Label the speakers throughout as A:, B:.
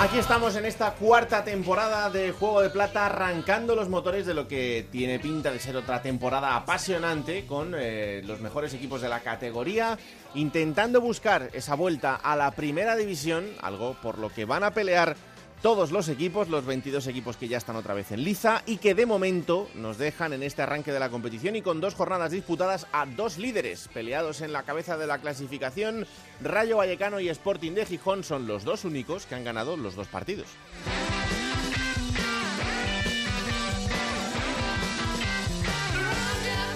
A: Aquí estamos en esta cuarta temporada de Juego de Plata, arrancando los motores de lo que tiene pinta de ser otra temporada apasionante con eh, los mejores equipos de la categoría, intentando buscar esa vuelta a la primera división, algo por lo que van a pelear todos los equipos, los 22 equipos que ya están otra vez en liza y que de momento nos dejan en este arranque de la competición y con dos jornadas disputadas a dos líderes peleados en la cabeza de la clasificación. Rayo Vallecano y Sporting de Gijón son los dos únicos que han ganado los dos partidos.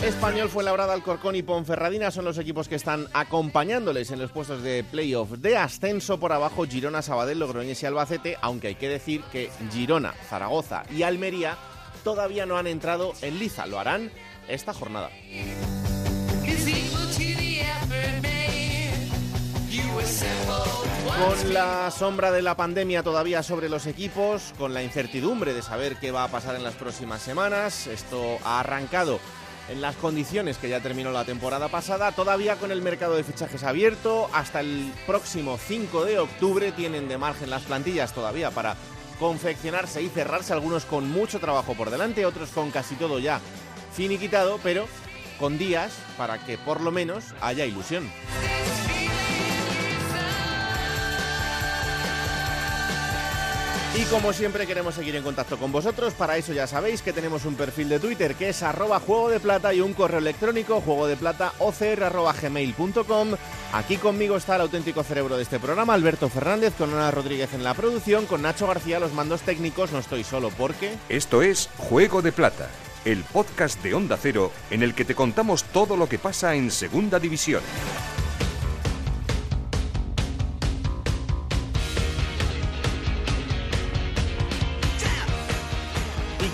A: Español fue labrada Alcorcón y Ponferradina son los equipos que están acompañándoles en los puestos de playoff de ascenso por abajo Girona, Sabadell, Logroñés y Albacete, aunque hay que decir que Girona, Zaragoza y Almería todavía no han entrado en liza, lo harán esta jornada. Con la sombra de la pandemia todavía sobre los equipos, con la incertidumbre de saber qué va a pasar en las próximas semanas, esto ha arrancado en las condiciones que ya terminó la temporada pasada, todavía con el mercado de fichajes abierto, hasta el próximo 5 de octubre tienen de margen las plantillas todavía para confeccionarse y cerrarse, algunos con mucho trabajo por delante, otros con casi todo ya finiquitado, pero con días para que por lo menos haya ilusión. Y como siempre queremos seguir en contacto con vosotros, para eso ya sabéis que tenemos un perfil de Twitter que es arroba juego de plata y un correo electrónico juego de plata. Aquí conmigo está el auténtico cerebro de este programa, Alberto Fernández, con Ana Rodríguez en la producción, con Nacho García los mandos técnicos, no estoy solo porque...
B: Esto es Juego de Plata, el podcast de Onda Cero en el que te contamos todo lo que pasa en Segunda División.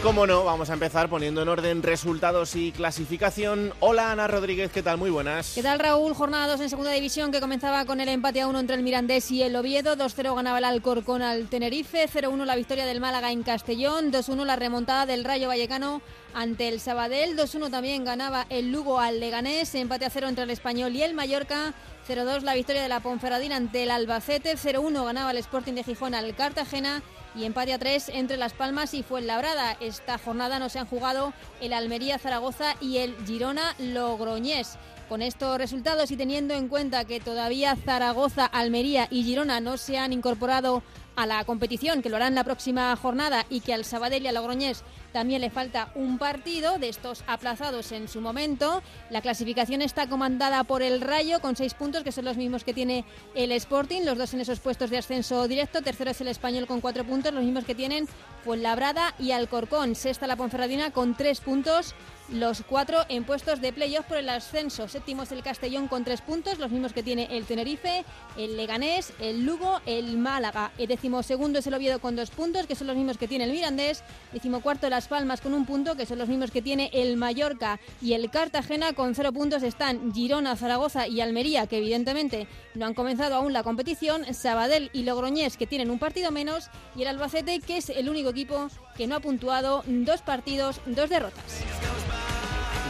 A: Cómo no, vamos a empezar poniendo en orden resultados y clasificación. Hola Ana Rodríguez, ¿qué tal? Muy buenas.
C: ¿Qué tal Raúl? Jornada 2 en segunda división que comenzaba con el empate a 1 entre el Mirandés y el Oviedo. 2-0 ganaba el Alcorcón al Tenerife. 0-1 la victoria del Málaga en Castellón. 2-1 la remontada del Rayo Vallecano ante el Sabadell. 2-1 también ganaba el Lugo al Leganés. Empate a 0 entre el Español y el Mallorca. 0-2 la victoria de la Ponferradina ante el Albacete. 0-1 ganaba el Sporting de Gijón al Cartagena y empate a tres entre Las Palmas y Fuenlabrada. Esta jornada no se han jugado el Almería Zaragoza y el Girona Logroñés. Con estos resultados y teniendo en cuenta que todavía Zaragoza, Almería y Girona no se han incorporado a la competición, que lo harán la próxima jornada, y que al Sabadell y al Logroñés también le falta un partido de estos aplazados en su momento. La clasificación está comandada por el Rayo con seis puntos, que son los mismos que tiene el Sporting, los dos en esos puestos de ascenso directo. Tercero es el Español con cuatro puntos, los mismos que tienen Fuenlabrada y Alcorcón. Sexta la Ponferradina con tres puntos los cuatro en puestos de playoff por el ascenso. Séptimo es el Castellón con tres puntos, los mismos que tiene el Tenerife, el Leganés, el Lugo, el Málaga. El décimo segundo es el Oviedo con dos puntos, que son los mismos que tiene el Mirandés. Décimo cuarto Las Palmas con un punto, que son los mismos que tiene el Mallorca y el Cartagena. Con cero puntos están Girona, Zaragoza y Almería, que evidentemente no han comenzado aún la competición. Sabadell y Logroñés, que tienen un partido menos. Y el Albacete, que es el único equipo que no ha puntuado dos partidos, dos derrotas.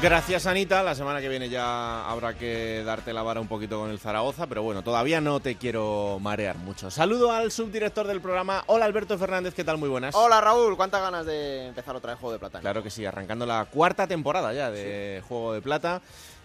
A: Gracias Anita, la semana que viene ya habrá que darte la vara un poquito con el Zaragoza, pero bueno, todavía no te quiero marear mucho. Saludo al subdirector del programa, hola Alberto Fernández, ¿qué tal? Muy buenas.
D: Hola Raúl, ¿cuántas ganas de empezar otra vez Juego de Plata?
A: Claro que sí, arrancando la cuarta temporada ya de Juego de Plata.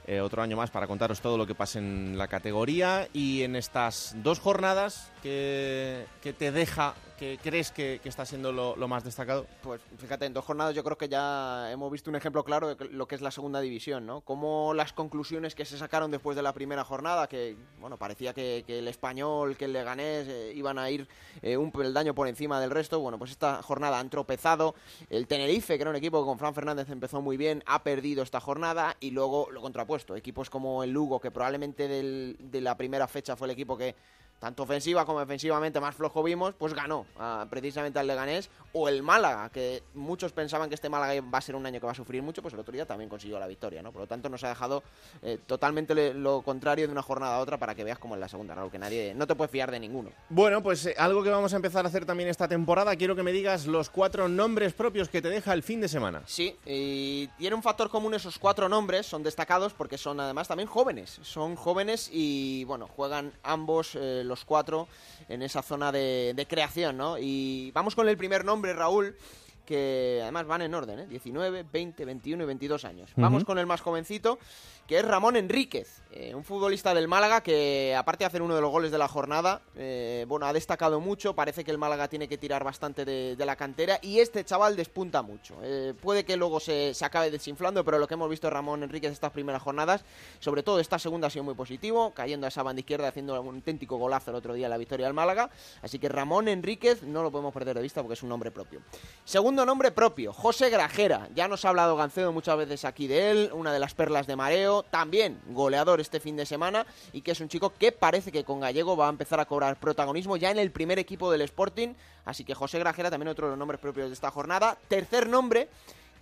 A: Eh, otro año más para contaros todo lo que pasa en la categoría y en estas dos jornadas que, que te deja ¿Qué crees que, está siendo lo, más destacado?
D: Pues fíjate, en dos jornadas yo creo que ya hemos visto un ejemplo claro de lo que es la segunda división, ¿no? Como las conclusiones que se sacaron después de la primera jornada, que bueno, parecía que, el español, que el leganés eh, iban a ir eh, un peldaño por encima del resto, bueno, pues esta jornada han tropezado. El Tenerife, que era un equipo que con Fran Fernández empezó muy bien, ha perdido esta jornada y luego lo contrapuesto. Equipos como el Lugo, que probablemente de la primera fecha fue el equipo que tanto ofensiva como defensivamente más flojo vimos, pues ganó precisamente al Leganés. O el Málaga, que muchos pensaban que este Málaga va a ser un año que va a sufrir mucho, pues el otro día también consiguió la victoria, ¿no? Por lo tanto, nos ha dejado eh, totalmente lo contrario de una jornada a otra para que veas como en la segunda, Raúl, que nadie, no te puede fiar de ninguno.
A: Bueno, pues eh, algo que vamos a empezar a hacer también esta temporada, quiero que me digas los cuatro nombres propios que te deja el fin de semana.
D: Sí, y tiene un factor común esos cuatro nombres, son destacados porque son además también jóvenes, son jóvenes y bueno, juegan ambos eh, los cuatro en esa zona de, de, creación, ¿no? Y vamos con el primer nombre, Raúl, que además van en orden, ¿eh? 19, 20, 21 y 22 años. Vamos con el más jovencito, que es Ramón Enríquez, eh, un futbolista del Málaga que, aparte de hacer uno de los goles de la jornada, eh, bueno, ha destacado mucho, parece que el Málaga tiene que tirar bastante de, la cantera y este chaval despunta mucho. Eh, puede que luego se, se, acabe desinflando, pero lo que hemos visto de Ramón Enríquez estas primeras jornadas, sobre todo esta segunda ha sido muy positivo, cayendo a esa banda izquierda, haciendo un auténtico golazo el otro día en la victoria del Málaga, así que Ramón Enríquez no lo podemos perder de vista porque es un nombre propio. Segundo nombre propio, José Grajera, ya nos ha hablado Gancedo muchas veces aquí de él, una de las perlas de mareo, también goleador este fin de semana y que es un chico que parece que con Gallego va a empezar a cobrar protagonismo ya en el primer equipo del Sporting, así que José Grajera también otro de los nombres propios de esta jornada. Tercer nombre,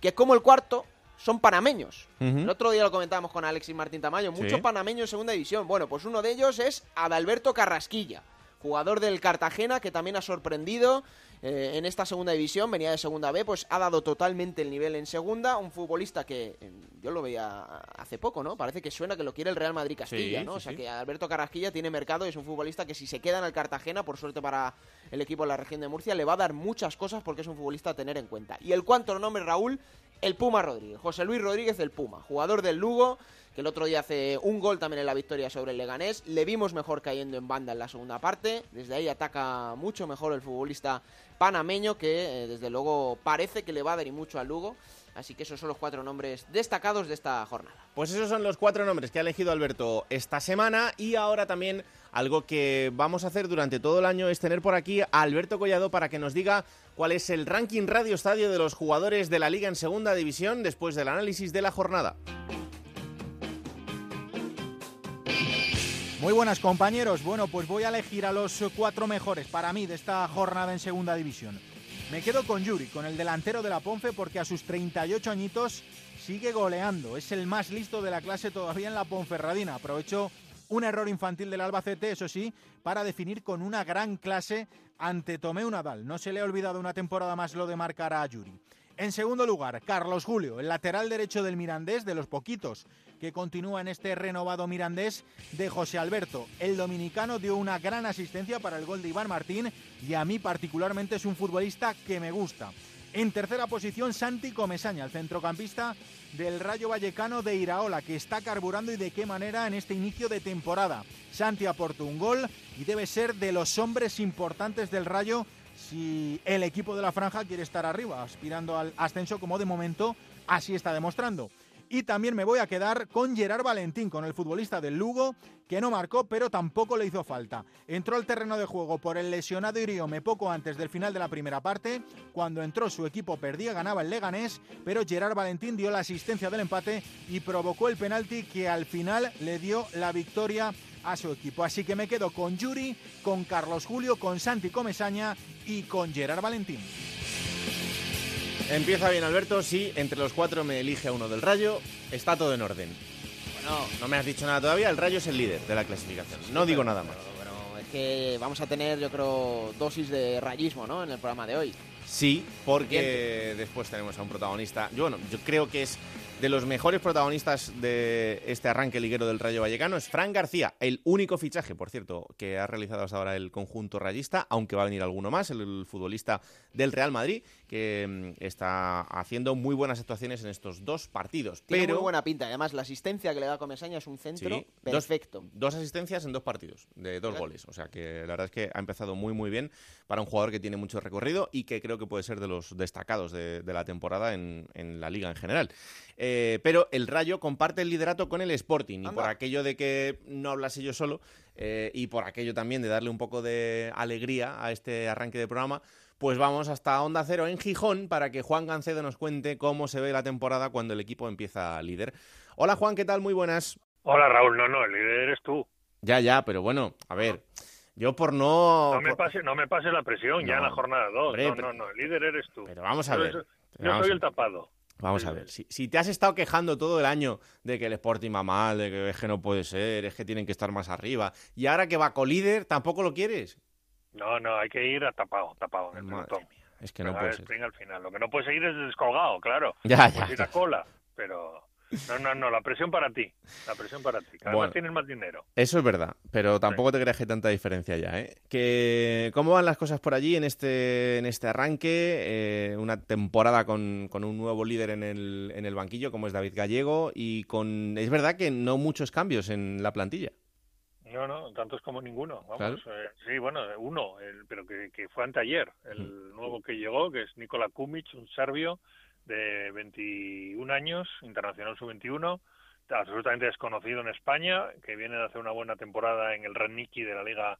D: que como el cuarto, son panameños. El otro día lo comentábamos con Alexis Martín Tamayo, muchos panameños en segunda división. Bueno, pues uno de ellos es Adalberto Carrasquilla, jugador del Cartagena que también ha sorprendido eh, en esta segunda división, venía de segunda B, pues ha dado totalmente el nivel en segunda. Un futbolista que eh, yo lo veía hace poco, ¿no? Parece que suena que lo quiere el Real Madrid Castilla, ¿no? o sea que Alberto Carrasquilla tiene mercado y es un futbolista que si se queda en el Cartagena, por suerte para el equipo de la región de Murcia, le va a dar muchas cosas porque es un futbolista a tener en cuenta. Y el cuarto nombre, Raúl, el Puma Rodríguez. José Luis Rodríguez, el Puma, jugador del Lugo que el otro día hace un gol también en la victoria sobre el Leganés. Le vimos mejor cayendo en banda en la segunda parte. Desde ahí ataca mucho mejor el futbolista panameño, que eh, desde luego parece que le va a dar y mucho al Lugo. Así que esos son los cuatro nombres destacados de esta jornada.
A: Pues esos son los cuatro nombres que ha elegido Alberto esta semana y ahora también algo que vamos a hacer durante todo el año es tener por aquí a Alberto Collado para que nos diga cuál es el ranking Radio Estadio de los jugadores de la liga en segunda división después del análisis de la jornada.
E: Muy buenas compañeros. Bueno, pues voy a elegir a los cuatro mejores para mí de esta jornada en Segunda División. Me quedo con Yuri, con el delantero de la Ponfe, porque a sus 38 añitos sigue goleando. Es el más listo de la clase todavía en la Ponferradina. Aprovecho un error infantil del Albacete, eso sí, para definir con una gran clase ante Tomeu Nadal. No se le ha olvidado una temporada más lo de marcar a Yuri. En segundo lugar, Carlos Julio, el lateral derecho del Mirandés, de los poquitos que continúa en este renovado Mirandés de José Alberto. El dominicano dio una gran asistencia para el gol de Iván Martín y a mí particularmente es un futbolista que me gusta. En tercera posición, Santi Comesaña, el centrocampista del Rayo Vallecano de Iraola, que está carburando y de qué manera en este inicio de temporada. Santi aportó un gol y debe ser de los hombres importantes del Rayo si el equipo de la franja quiere estar arriba, aspirando al ascenso como de momento así está demostrando. Y también me voy a quedar con Gerard Valentín, con el futbolista del Lugo, que no marcó, pero tampoco le hizo falta. Entró al terreno de juego por el lesionado Iriome poco antes del final de la primera parte. Cuando entró su equipo perdía, ganaba el Leganés, pero Gerard Valentín dio la asistencia del empate y provocó el penalti que al final le dio la victoria a su equipo. Así que me quedo con Yuri, con Carlos Julio, con Santi Comesaña y con Gerard Valentín.
A: Empieza bien Alberto, sí, entre los cuatro me elige a uno del Rayo, está todo en orden. Bueno, no me has dicho nada todavía, el Rayo es el líder de la clasificación, no digo nada más.
D: Pero, es que vamos a tener, yo creo, dosis de rayismo, ¿no? En el programa de hoy.
A: Sí, porque después tenemos a un protagonista, yo, bueno, yo creo que es de los mejores protagonistas de este arranque liguero del Rayo Vallecano es Fran García, el único fichaje, por cierto, que ha realizado hasta ahora el conjunto rayista, aunque va a venir alguno más, el, futbolista del Real Madrid, que mm, está haciendo muy buenas actuaciones en estos dos partidos.
D: Tiene
A: pero...
D: muy buena pinta, además la asistencia que le da Comesaña es un centro perfecto.
A: Dos, asistencias en dos partidos, de dos goles, o sea que la verdad es que ha empezado muy muy bien para un jugador que tiene mucho recorrido y que creo que puede ser de los destacados de, la temporada en, en la liga en general. Eh, pero el Rayo comparte el liderato con el Sporting y por aquello de que no hablase yo solo eh, y por aquello también de darle un poco de alegría a este arranque de programa, pues vamos hasta Onda Cero en Gijón para que Juan Gancedo nos cuente cómo se ve la temporada cuando el equipo empieza líder. Hola Juan, ¿qué tal? Muy buenas.
F: Hola Raúl, no, no, el líder eres tú.
A: Ya, ya, pero bueno, a ver. Yo por no...
F: No me pase, no me pase la presión ya en la jornada 2.
A: hombre,
F: No, no, no, el líder eres tú.
A: Pero vamos a
F: Yo
A: ver.
F: soy- Yo
A: vamos
F: soy
A: a
F: el tapado.
A: Vamos a ver, si, si te has estado quejando todo el año de que el Sporting va mal, de que es que no puede ser, es que tienen que estar más arriba, y ahora que va colíder, ¿tampoco lo quieres?
F: No, no, hay que ir a tapado, tapado en el pelotón.
A: es que no puede ser.
F: al final. Lo que no puedes seguir es descolgado, claro.
A: Ya, ya,
F: Puedes ir a cola, pero... No, no, no, la presión para ti. La presión para ti. Cada
A: Bueno.
F: vez tienes más dinero.
A: Eso es verdad, pero tampoco te creas que hay tanta diferencia ya, ¿eh? Que, ¿Cómo van las cosas por allí en este, en este arranque? Eh, una temporada con, con un nuevo líder en el, en el banquillo, como es David Gallego, y con... Es verdad que no muchos cambios en la plantilla.
F: No, no, tantos como ninguno. Vamos,
A: Claro.
F: eh, sí, bueno, uno, el- pero que, que fue anteayer, el nuevo que llegó, que es Nikola Kumic, un serbio de 21 años, internacional sub-21, absolutamente desconocido en España, que viene de hacer una buena temporada en el Reniki de la Liga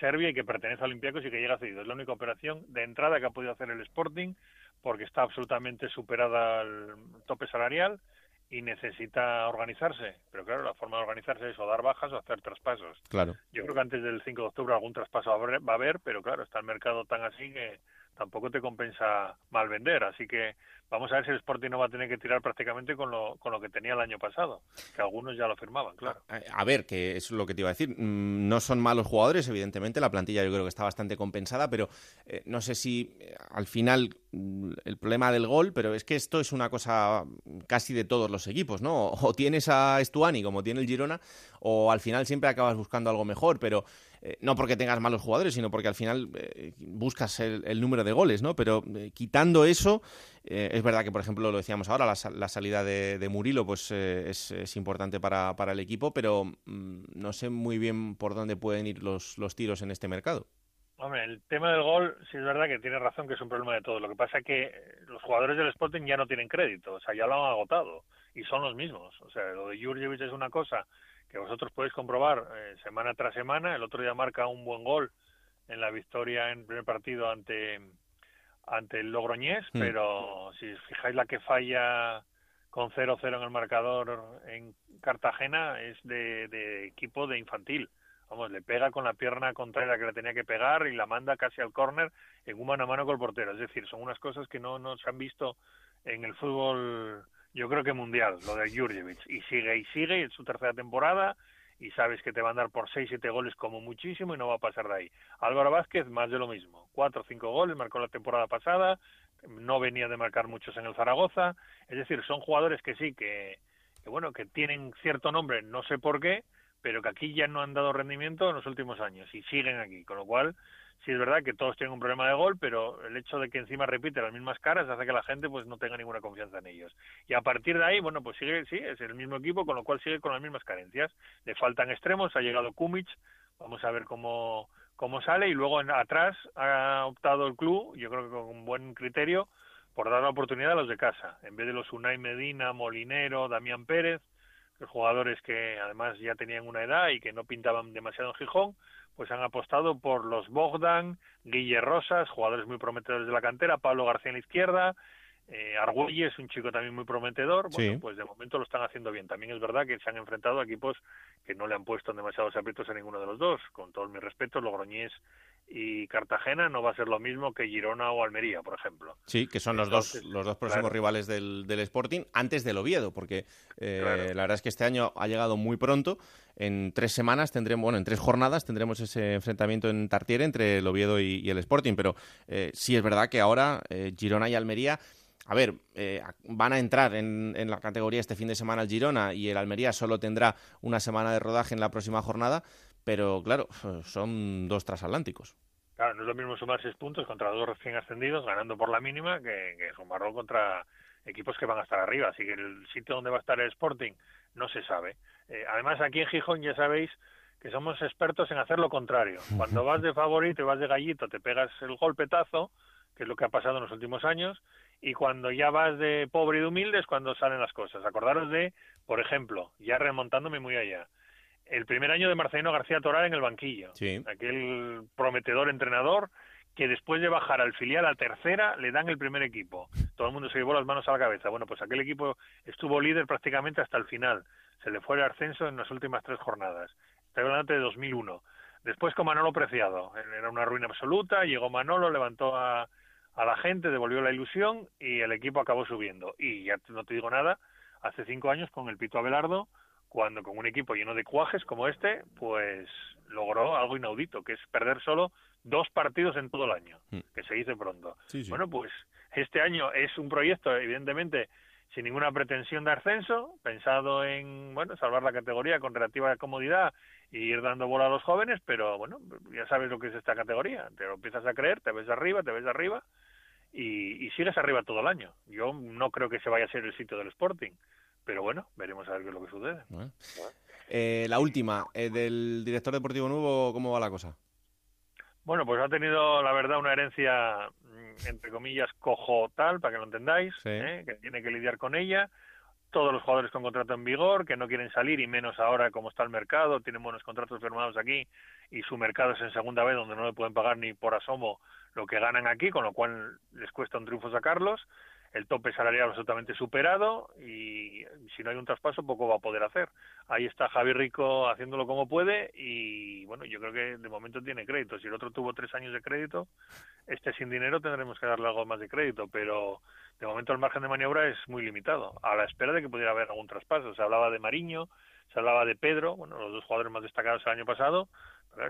F: Serbia y que pertenece a Olympiacos y que llega cedido. Es la única operación de entrada que ha podido hacer el Sporting porque está absolutamente superada al tope salarial y necesita organizarse. Pero claro, la forma de organizarse es o dar bajas o hacer traspasos.
A: Claro.
F: Yo creo que antes del 5 de octubre algún traspaso va a haber, pero claro, está el mercado tan así que tampoco te compensa mal vender. Así que vamos a ver si el Sporting no va a tener que tirar prácticamente con lo, con lo que tenía el año pasado, que algunos ya lo firmaban, claro.
A: A, ver, que es lo que te iba a decir. Mm, No son malos jugadores, evidentemente. La plantilla yo creo que está bastante compensada, pero eh, no sé si eh, al final mm, el problema del gol, pero es que esto es una cosa casi de todos los equipos, ¿no? O tienes a Estuani como tiene el Girona, o al final siempre acabas buscando algo mejor, pero eh, no porque tengas malos jugadores, sino porque al final buscas el, número de goles, ¿no? Pero quitando eso, eh, es verdad que, por ejemplo, lo decíamos ahora, la, la salida de, Murilo pues eh, es, importante para, el equipo, pero mm, no sé muy bien por dónde pueden ir los, tiros en este mercado.
F: Hombre, el tema del gol, sí es verdad que tiene razón que es un problema de todos. Lo que pasa es que los jugadores del Sporting ya no tienen crédito, o sea, ya lo han agotado y son los mismos. O sea, lo de Jurjevic es una cosa que vosotros podéis comprobar eh, semana tras semana. El otro día marca un buen gol en la victoria en primer partido ante ante el Logroñés,
A: Hmm.
F: pero si os fijáis la que falla con 0-0 en el marcador en Cartagena es de, de equipo de infantil. Vamos, le pega con la pierna contraria que le tenía que pegar y la manda casi al córner en un mano a mano con el portero. Es decir, son unas cosas que no, no se han visto en el fútbol, yo creo que mundial, lo de Jurjevic. Y sigue y sigue, en su tercera temporada, y sabes que te van a dar por 6, 7 goles como muchísimo y no va a pasar de ahí. Álvaro Vázquez, más de lo mismo. 4 o 5 goles, marcó la temporada pasada, no venía de marcar muchos en el Zaragoza. Es decir, son jugadores que sí, que, que bueno, que tienen cierto nombre, no sé por qué, pero que aquí ya no han dado rendimiento en los últimos años y siguen aquí. Con lo cual, sí es verdad que todos tienen un problema de gol, pero el hecho de que encima repite las mismas caras hace que la gente pues no tenga ninguna confianza en ellos. Y a partir de ahí, bueno, pues sigue, sí, es el mismo equipo, con lo cual sigue con las mismas carencias. Le faltan extremos, ha llegado Kumic, vamos a ver cómo, cómo sale, y luego en, atrás ha optado el club, yo creo que con un buen criterio, por dar la oportunidad a los de casa, en vez de los Unai Medina, Molinero, Damián Pérez, los jugadores que además ya tenían una edad y que no pintaban demasiado en Gijón, pues han apostado por los Bogdan, Guille Rosas, jugadores muy prometedores de la cantera, Pablo García en la izquierda, eh, Argüelles, un chico también muy prometedor, bueno,
A: Sí.
F: pues de momento lo están haciendo bien. También es verdad que se han enfrentado a equipos que no le han puesto demasiados aprietos a ninguno de los dos. Con todos mis respetos, Logroñés y Cartagena no va a ser lo mismo que Girona o Almería, por ejemplo.
A: Sí, que son los dos, los dos próximos
F: claro.
A: rivales del, del Sporting antes del Oviedo, porque eh,
F: Claro.
A: la verdad es que este año ha llegado muy pronto. En tres semanas tendremos, bueno, en tres jornadas tendremos ese enfrentamiento en Tartiere entre el Oviedo y, y el Sporting, pero eh, sí es verdad que ahora eh, Girona y Almería. A ver, eh, van a entrar en, en la categoría este fin de semana el Girona y el Almería solo tendrá una semana de rodaje en la próxima jornada, pero claro, son dos transatlánticos.
F: Claro, no es lo mismo sumar seis puntos contra dos recién ascendidos, ganando por la mínima, que, que sumarlo contra equipos que van a estar arriba. Así que el sitio donde va a estar el Sporting no se sabe. Eh, además, aquí en Gijón ya sabéis que somos expertos en hacer lo contrario. Cuando vas de favorito y vas de gallito, te pegas el golpetazo, que es lo que ha pasado en los últimos años, y cuando ya vas de pobre y de humilde es cuando salen las cosas. Acordaros de, por ejemplo, ya remontándome muy allá, el primer año de Marcelino García Toral en el banquillo.
A: Sí.
F: Aquel prometedor entrenador que después de bajar al filial a tercera le dan el primer equipo. Todo el mundo se llevó las manos a la cabeza. Bueno, pues aquel equipo estuvo líder prácticamente hasta el final. Se le fue el ascenso en las últimas tres jornadas. Estoy hablando de 2001. Después con Manolo Preciado, era una ruina absoluta, llegó Manolo, levantó a, a la gente, devolvió la ilusión y el equipo acabó subiendo. Y ya no te digo nada, hace cinco años con el Pito Abelardo, cuando con un equipo lleno de cuajes como este, pues logró algo inaudito, que es perder solo dos partidos en todo el año, mm. que se dice pronto. Bueno, pues este año es un proyecto, evidentemente, sin ninguna pretensión de ascenso, pensado en, bueno, salvar la categoría con relativa comodidad y ir dando bola a los jóvenes, pero bueno, ya sabes lo que es esta categoría, te lo empiezas a creer, te ves arriba, te ves arriba y, y sigues arriba todo el año. Yo no creo que se vaya a ser el sitio del Sporting, pero bueno, veremos a ver qué es lo que sucede.
A: Eh, la última, eh, del director deportivo nuevo, ¿cómo va la cosa?
F: Bueno, pues ha tenido, la verdad, una herencia, mm, entre comillas, cojo tal, para que lo entendáis, ¿eh? que tiene que lidiar con ella. Todos los jugadores con contrato en vigor, que no quieren salir, y menos ahora como está el mercado, tienen buenos contratos firmados aquí, y su mercado es en segunda vez, donde no le pueden pagar ni por asomo lo que ganan aquí, con lo cual les cuesta un triunfo sacarlos el tope salarial absolutamente superado y si no hay un traspaso poco va a poder hacer. Ahí está Javi Rico haciéndolo como puede y bueno, yo creo que de momento tiene crédito. Si el otro tuvo tres años de crédito, este sin dinero tendremos que darle algo más de crédito, pero de momento el margen de maniobra es muy limitado, a la espera de que pudiera haber algún traspaso. Se hablaba de Mariño, se hablaba de Pedro, bueno, los dos jugadores más destacados el año pasado,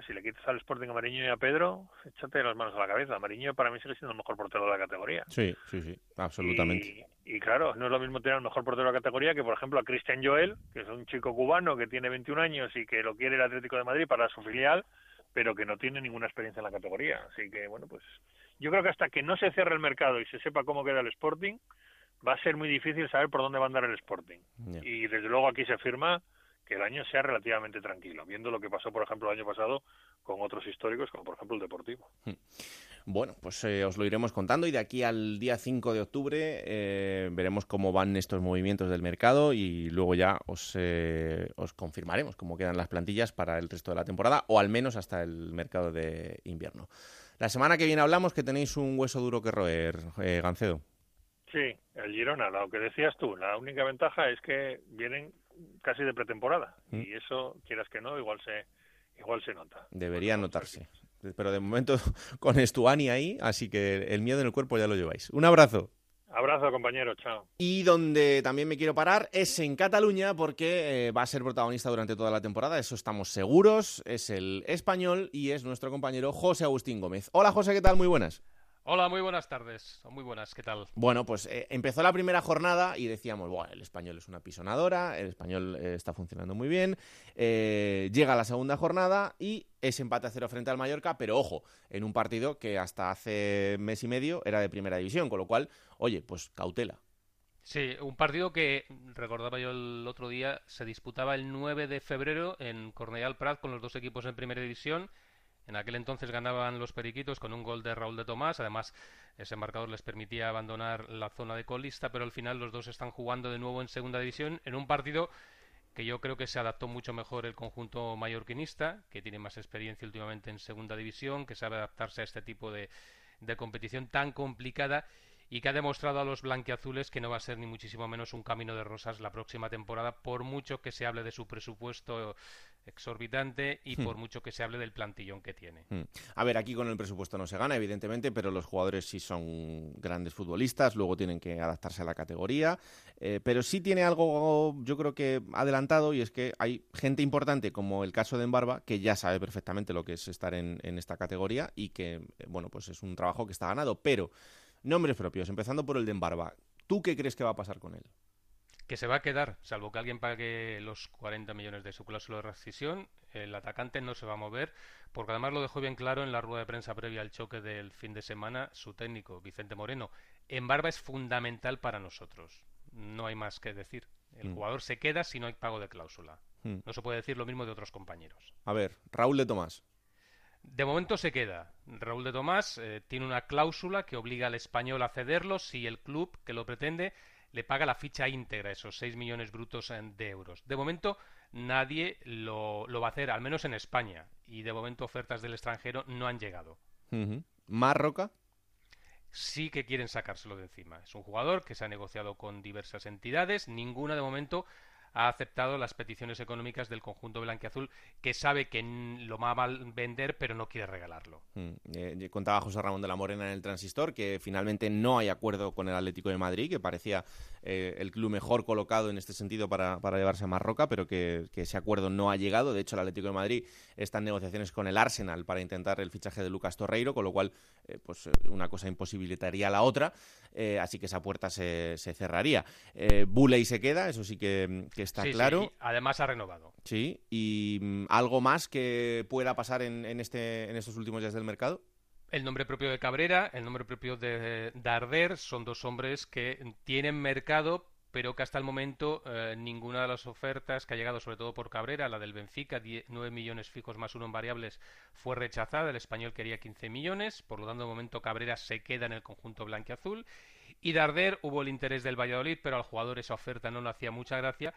F: si le quitas al Sporting a Mariño y a Pedro, échate las manos a la cabeza. Mariño para mí sigue siendo el mejor portero de la categoría.
A: Sí, sí, sí, absolutamente.
F: Y, claro, no es lo mismo tener el mejor portero de la categoría que, por ejemplo, a Cristian Joel, que es un chico cubano que tiene 21 años y que lo quiere el Atlético de Madrid para su filial, pero que no tiene ninguna experiencia en la categoría. Así que, bueno, pues yo creo que hasta que no se cierre el mercado y se sepa cómo queda el Sporting, va a ser muy difícil saber por dónde va a andar el Sporting. Y desde luego aquí se afirma que el año sea relativamente tranquilo, viendo lo que pasó, por ejemplo, el año pasado con otros históricos, como por ejemplo el Deportivo. Hmm.
A: Bueno, pues eh, os lo iremos contando y de aquí al día 5 de octubre eh, veremos cómo van estos movimientos del mercado y luego ya os, eh, os confirmaremos cómo quedan las plantillas para el resto de la temporada o al menos hasta el mercado de invierno. La semana que viene hablamos que tenéis un hueso duro que roer, Gancedo.
F: Sí, el Girona, lo que decías tú, la única ventaja es que vienen casi de pretemporada mm. y eso, quieras que no, igual se, igual se nota.
A: Debería notarse. Pero de momento con Estuani ahí, así que el miedo en el cuerpo ya lo lleváis. Un abrazo.
F: Abrazo, compañero, chao.
A: Y donde también me quiero parar es en Cataluña, porque eh, va a ser protagonista durante toda la temporada, eso estamos seguros. Es el español y es nuestro compañero José Agustín Gómez. Hola, José, ¿qué tal? Muy buenas.
G: Hola, muy buenas tardes. Muy buenas, ¿qué tal?
A: Bueno, pues eh, empezó la primera jornada y decíamos, bueno, el español es una pisonadora, el español eh, está funcionando muy bien. Eh, llega la segunda jornada y es empate a cero frente al Mallorca, pero ojo, en un partido que hasta hace mes y medio era de primera división, con lo cual, oye, pues cautela.
G: Sí, un partido que, recordaba yo el otro día, se disputaba el 9 de febrero en Cornellà Prat con los dos equipos en primera división en aquel entonces ganaban los Periquitos con un gol de Raúl de Tomás. Además, ese marcador les permitía abandonar la zona de colista, pero al final los dos están jugando de nuevo en segunda división en un partido que yo creo que se adaptó mucho mejor el conjunto mallorquinista, que tiene más experiencia últimamente en segunda división, que sabe adaptarse a este tipo de, de competición tan complicada y que ha demostrado a los blanquiazules que no va a ser ni muchísimo menos un camino de rosas la próxima temporada, por mucho que se hable de su presupuesto exorbitante y hmm. por mucho que se hable del plantillón que tiene. Hmm.
A: A ver, aquí con el presupuesto no se gana, evidentemente, pero los jugadores sí son grandes futbolistas, luego tienen que adaptarse a la categoría, eh, pero sí tiene algo, yo creo que adelantado, y es que hay gente importante, como el caso de Embarba, que ya sabe perfectamente lo que es estar en, en esta categoría y que, eh, bueno, pues es un trabajo que está ganado, pero Nombres propios, empezando por el de Embarba. ¿Tú qué crees que va a pasar con él?
G: Que se va a quedar, salvo que alguien pague los 40 millones de su cláusula de rescisión, el atacante no se va a mover, porque además lo dejó bien claro en la rueda de prensa previa al choque del fin de semana su técnico, Vicente Moreno. Embarba es fundamental para nosotros, no hay más que decir. El mm. jugador se queda si no hay pago de cláusula. Mm. No se puede decir lo mismo de otros compañeros.
A: A ver, Raúl de Tomás.
G: De momento se queda. Raúl de Tomás eh, tiene una cláusula que obliga al español a cederlo si el club que lo pretende le paga la ficha íntegra, esos 6 millones brutos eh, de euros. De momento nadie lo, va a hacer, al menos en España. Y de momento ofertas del extranjero no han llegado.
A: ¿Marroca?
G: Sí que quieren sacárselo de encima. Es un jugador que se ha negociado con diversas entidades. Ninguna de momento ha aceptado las peticiones económicas del conjunto blanquiazul, que sabe que lo va a vender, pero no quiere regalarlo.
A: Mm, eh, contaba José Ramón de la Morena en el Transistor que finalmente no hay acuerdo con el Atlético de Madrid, que parecía eh, el club mejor colocado en este sentido para, llevarse a Marroca, pero que, ese acuerdo no ha llegado. De hecho, el Atlético de Madrid está en negociaciones con el Arsenal para intentar el fichaje de Lucas Torreiro, con lo cual eh, pues una cosa imposibilitaría la otra, así que esa puerta se, cerraría. Buley se queda, eso sí que está claro.
G: Además ha renovado.
A: Sí, y mm, algo más que pueda pasar en, este, en estos últimos días del mercado.
G: El nombre propio de Cabrera, el nombre propio de Darder son dos hombres que tienen mercado, pero que hasta el momento eh, ninguna de las ofertas que ha llegado, sobre todo por Cabrera, la del Benfica, 9 millones fijos más uno en variables, fue rechazada. El español quería 15 millones, por lo tanto, de momento Cabrera se queda en el conjunto blanquiazul. Y Darder hubo el interés del Valladolid, pero al jugador esa oferta no le hacía mucha gracia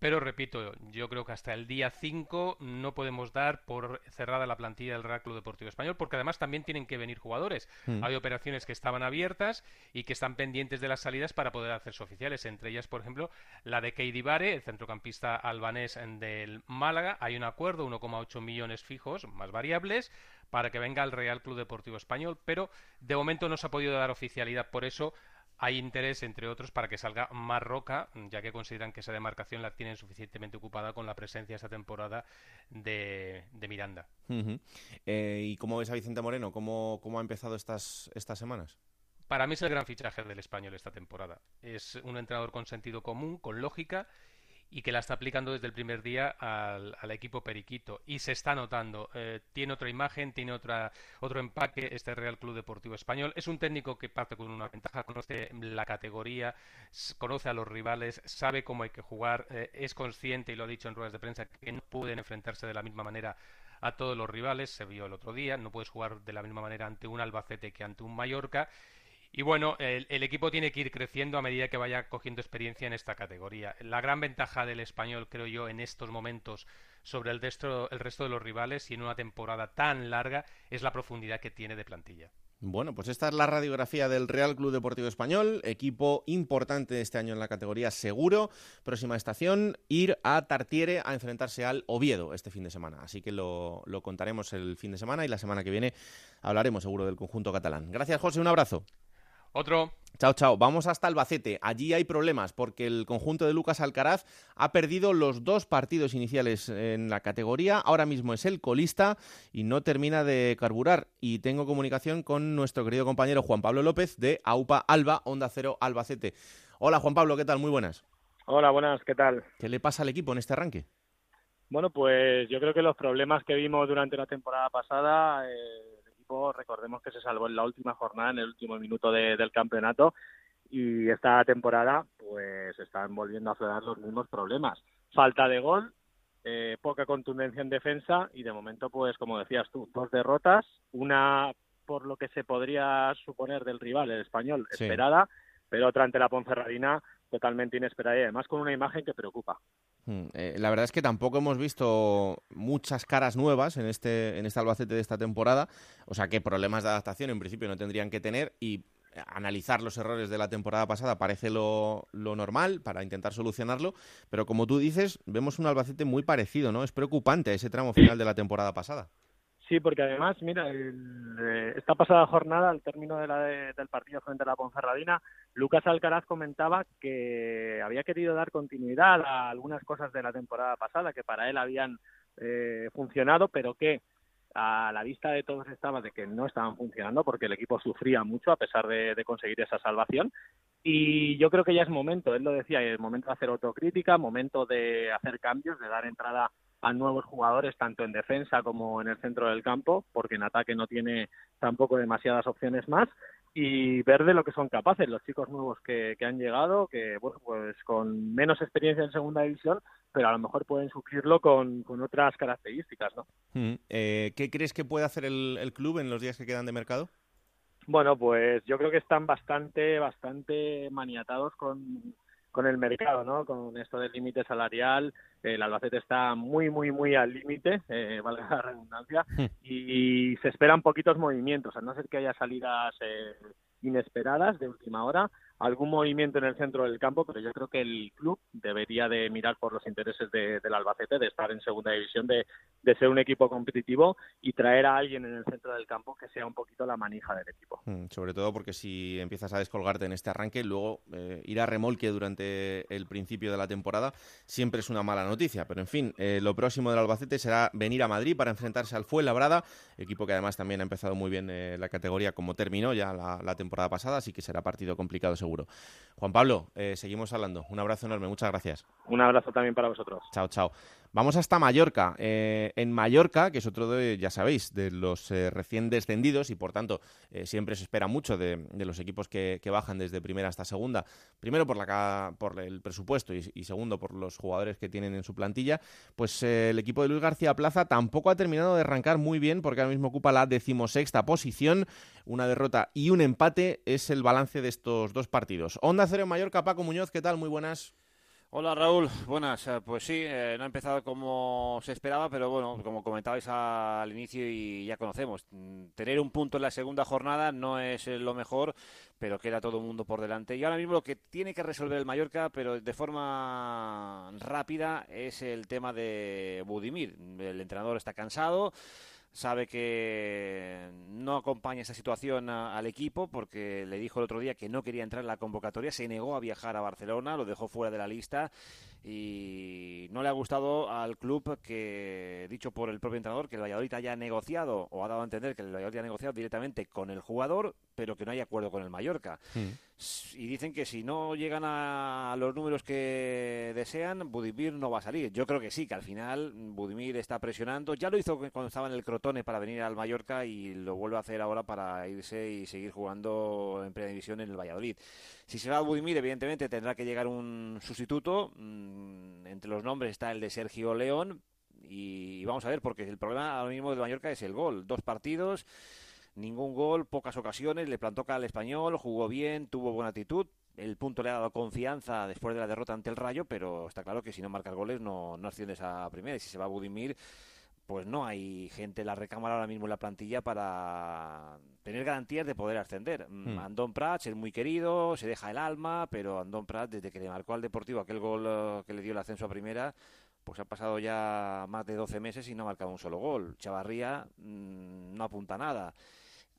G: pero repito, yo creo que hasta el día 5 no podemos dar por cerrada la plantilla del Real Club Deportivo Español, porque además también tienen que venir jugadores. Hmm. Hay operaciones que estaban abiertas y que están pendientes de las salidas para poder hacerse oficiales. Entre ellas, por ejemplo, la de Keidi Bare, el centrocampista albanés del Málaga. Hay un acuerdo, 1,8 millones fijos, más variables, para que venga al Real Club Deportivo Español, pero de momento no se ha podido dar oficialidad. Por eso hay interés, entre otros, para que salga más Roca, ya que consideran que esa demarcación la tienen suficientemente ocupada con la presencia esta temporada de, Miranda.
A: Eh, ¿Y cómo ves a Vicente Moreno? ¿Cómo, cómo ha empezado estas, estas semanas?
G: Para mí es el gran fichaje del español esta temporada. Es un entrenador con sentido común, con lógica y que la está aplicando desde el primer día al, equipo Periquito. Y se está notando. Eh, tiene otra imagen, tiene otra, otro empaque este Real Club Deportivo Español. Es un técnico que parte con una ventaja, conoce la categoría, conoce a los rivales, sabe cómo hay que jugar, eh, es consciente, y lo ha dicho en ruedas de prensa, que no pueden enfrentarse de la misma manera a todos los rivales. Se vio el otro día, no puedes jugar de la misma manera ante un Albacete que ante un Mallorca. Y bueno, el, equipo tiene que ir creciendo a medida que vaya cogiendo experiencia en esta categoría. La gran ventaja del español, creo yo, en estos momentos sobre el resto, el resto de los rivales y en una temporada tan larga es la profundidad que tiene de plantilla.
A: Bueno, pues esta es la radiografía del Real Club Deportivo Español, equipo importante este año en la categoría seguro. Próxima estación, ir a Tartiere a enfrentarse al Oviedo este fin de semana. Así que lo, lo contaremos el fin de semana y la semana que viene hablaremos seguro del conjunto catalán. Gracias, José, un abrazo.
G: Otro.
A: Chao, chao. Vamos hasta Albacete. Allí hay problemas porque el conjunto de Lucas Alcaraz ha perdido los dos partidos iniciales en la categoría. Ahora mismo es el colista y no termina de carburar. Y tengo comunicación con nuestro querido compañero Juan Pablo López de AUPA Alba, Onda Cero Albacete. Hola Juan Pablo, ¿qué tal? Muy buenas.
H: Hola, buenas, ¿qué tal?
A: ¿Qué le pasa al equipo en este arranque?
H: Bueno, pues yo creo que los problemas que vimos durante la temporada pasada eh, recordemos que se salvó en la última jornada, en el último minuto del campeonato, y esta temporada pues están volviendo a aflorar los mismos problemas. Falta de gol, eh, poca contundencia en defensa y de momento pues como decías tú, dos derrotas, una por lo que se podría suponer del rival, el español, esperada, pero otra ante la Ponferradina totalmente inesperada y además con una imagen que preocupa.
A: Hmm, eh, la verdad es que tampoco hemos visto muchas caras nuevas en este, en este Albacete de esta temporada, o sea que problemas de adaptación en principio no tendrían que tener y analizar los errores de la temporada pasada parece lo, lo, normal para intentar solucionarlo, pero como tú dices, vemos un Albacete muy parecido, ¿no? Es preocupante ese tramo final de la temporada pasada.
H: Sí, porque además, mira, eh, esta pasada jornada, al término de la del partido frente a la Ponferradina, Lucas Alcaraz comentaba que había querido dar continuidad a algunas cosas de la temporada pasada que para él habían eh, funcionado, pero que a la vista de todos estaba de que no estaban funcionando porque el equipo sufría mucho a pesar de, de, conseguir esa salvación. Y yo creo que ya es momento, él lo decía, es momento de hacer autocrítica, momento de hacer cambios, de dar entrada a nuevos jugadores tanto en defensa como en el centro del campo, porque en ataque no tiene tampoco demasiadas opciones más y ver de lo que son capaces los chicos nuevos que, han llegado, que bueno, pues con menos experiencia en segunda división, pero a lo mejor pueden suplirlo con, otras características, ¿no?
A: Mm, eh, ¿Qué crees que puede hacer el, el club en los días que quedan de mercado?
H: Bueno, pues yo creo que están bastante, bastante maniatados con con el mercado, ¿no? Con esto del límite salarial, el Albacete está muy, muy, muy al límite, eh, valga la redundancia, hmm. y se esperan poquitos movimientos, a no ser que haya salidas eh, inesperadas de última hora, algún movimiento en el centro del campo, pero yo creo que el club debería de mirar por los intereses del Albacete, de estar en segunda división, de, ser un equipo competitivo y traer a alguien en el centro del campo que sea un poquito la manija del equipo.
A: Mm, sobre todo porque si empiezas a descolgarte en este arranque, luego eh, ir a remolque durante el principio de la temporada siempre es una mala noticia. Pero en fin, eh, lo próximo del Albacete será venir a Madrid para enfrentarse al Fuenlabrada, equipo que además también ha empezado muy bien eh, la categoría como terminó ya la, la temporada pasada, así que será partido complicado seguro Juan Pablo, eh, seguimos hablando. Un abrazo enorme, muchas gracias.
H: Un abrazo también para vosotros.
A: Chao, chao. Vamos hasta Mallorca. Eh, en Mallorca, que es otro de, ya sabéis, de los eh, recién descendidos y por tanto siempre se espera mucho de, los equipos que, bajan desde primera hasta segunda. Primero por, la, por el presupuesto y, segundo por los jugadores que tienen en su plantilla. Pues el equipo de Luis García Plaza tampoco ha terminado de arrancar muy bien porque ahora mismo ocupa la decimosexta posición. Una derrota y un empate es el balance de estos dos partidos. Onda Cero Mallorca, Paco Muñoz, ¿qué tal? Muy buenas.
I: Hola Raúl, buenas. Eh, pues sí, eh, no ha empezado como se esperaba, pero bueno, como comentabais al inicio y ya conocemos, mm, tener un punto en la segunda jornada no es eh, lo mejor, pero queda todo el mundo por delante. Y ahora mismo lo que tiene que resolver el Mallorca, pero de forma rápida, es el tema de Budimir. El entrenador está cansado sabe que no acompaña esa situación al equipo porque le dijo el otro día que no quería entrar en la convocatoria, se negó a viajar a Barcelona, lo dejó fuera de la lista y no le ha gustado al club que, dicho por el propio entrenador, que el Valladolid haya negociado o ha dado a entender que el Valladolid ha negociado directamente con el jugador, pero que no hay acuerdo con el Mallorca. Mm. Y dicen que si no llegan a los números que desean, Budimir no va a salir. Yo creo que sí, que al final Budimir está presionando. Ya lo hizo cuando estaba en el Crotone para venir al Mallorca y lo vuelve a hacer ahora para irse y seguir jugando en primera división en el Valladolid. Si se va a Budimir, evidentemente tendrá que llegar un sustituto. Mm, entre los nombres está el de Sergio León. Y vamos a ver, porque el problema ahora mismo del Mallorca es el gol. Dos partidos, ningún gol, pocas ocasiones. Le plantó cara al español, jugó bien, tuvo buena actitud. El punto le ha dado confianza después de la derrota ante el Rayo, pero está claro que si no marcas goles no, no asciendes a primera. Y si se va a Budimir, pues no hay gente en la recámara ahora mismo en la plantilla para tener garantías de poder ascender. Mm, hmm. Andón Prats es muy querido, se deja el alma, pero Andón Prats, desde que le marcó al Deportivo aquel gol eh, que le dio el ascenso a primera, pues ha pasado ya más de 12 meses y no ha marcado un solo gol. Chavarría mm, no apunta nada.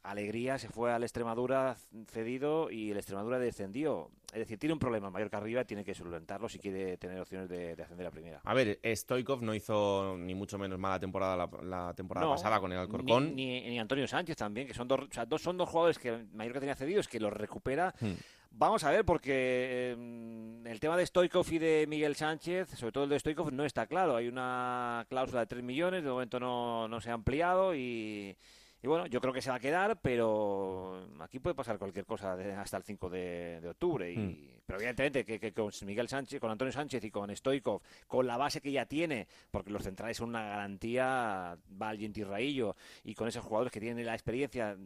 I: Alegría se fue al Extremadura cedido y el Extremadura descendió. Es decir, tiene un problema mayor que arriba, tiene que solventarlo si quiere tener opciones de, ascender a primera.
A: A ver, Stoikov no hizo ni mucho menos mala temporada la, temporada pasada con el Alcorcón.
I: Ni, Antonio Sánchez también, que son dos, dos, son dos jugadores que Mallorca tenía cedidos, que los recupera. Hmm. Vamos a ver, porque em, el tema de Stoikov y de Miguel Sánchez, sobre todo el de Stoikov, no está claro. Hay una cláusula de 3 millones, de momento no, no se ha ampliado y y bueno, yo creo que se va a quedar, pero aquí puede pasar cualquier cosa hasta el 5 de, octubre. Y, mm. Pero evidentemente que, con Miguel Sánchez, con Antonio Sánchez y con Stoikov, con la base que ya tiene, porque los centrales son una garantía, Valiant y Raillo, y con esos jugadores que tienen la experiencia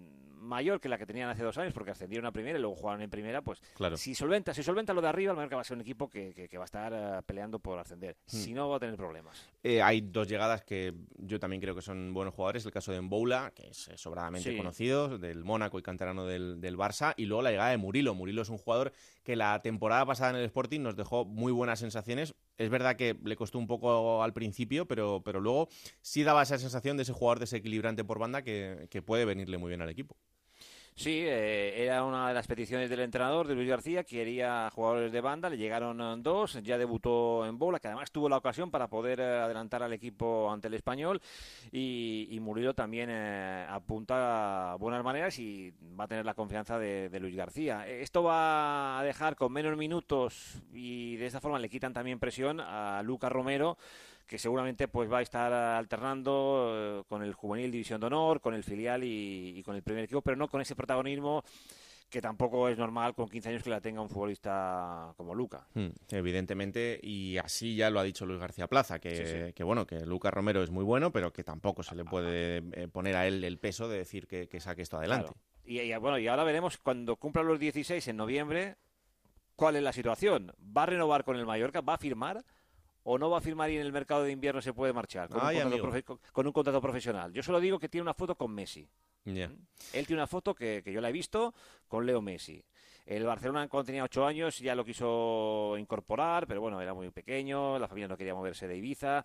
I: mayor que la que tenían hace dos años, porque ascendieron a primera y luego jugaron en primera, pues claro. si solventa si solventa lo de arriba, el Mallorca va a ser un equipo que, va a estar eh, peleando por ascender. Mm. Si no, va a tener problemas.
A: Eh, hay dos llegadas que yo también creo que son buenos jugadores. El caso de Mboula, que es sobradamente conocido, del Mónaco y canterano del, del, Barça, y luego la llegada de Murilo. Murilo es un jugador que la temporada pasada en el Sporting nos dejó muy buenas sensaciones. Es verdad que le costó un poco al principio, pero, pero luego sí daba esa sensación de ese jugador desequilibrante por banda que puede venirle muy bien al equipo.
I: Sí, eh, era una de las peticiones del entrenador, de Luis García, quería jugadores de banda, le llegaron eh, dos, ya debutó en bola, que además tuvo la ocasión para poder eh, adelantar al equipo ante el español, y, y Murillo también apunta a buenas maneras y va a tener la confianza de, de, Luis García. Esto va a dejar con menos minutos y de esta forma le quitan también presión a Lucas Romero, que seguramente pues va a estar alternando eh, con el juvenil división de honor, con el filial y, con el primer equipo, pero no con ese protagonismo que tampoco es normal con 15 años que la tenga un futbolista como Luca.
A: Hmm, evidentemente, y así ya lo ha dicho Luis García Plaza, que, bueno, que Luca Romero es muy bueno, pero que tampoco se le puede eh, poner a él el peso de decir que, saque esto adelante.
I: Y, bueno, y ahora veremos cuando cumpla los 16 en noviembre cuál es la situación. ¿Va a renovar con el Mallorca? ¿Va a firmar? O no va a firmar y en el mercado de invierno se puede marchar con, un, contrato profesional. Yo solo digo que tiene una foto con Messi. ¿Mm? Él tiene una foto que, yo la he visto con Leo Messi. El Barcelona, cuando tenía ocho años, ya lo quiso incorporar, pero bueno, era muy pequeño, la familia no quería moverse de Ibiza.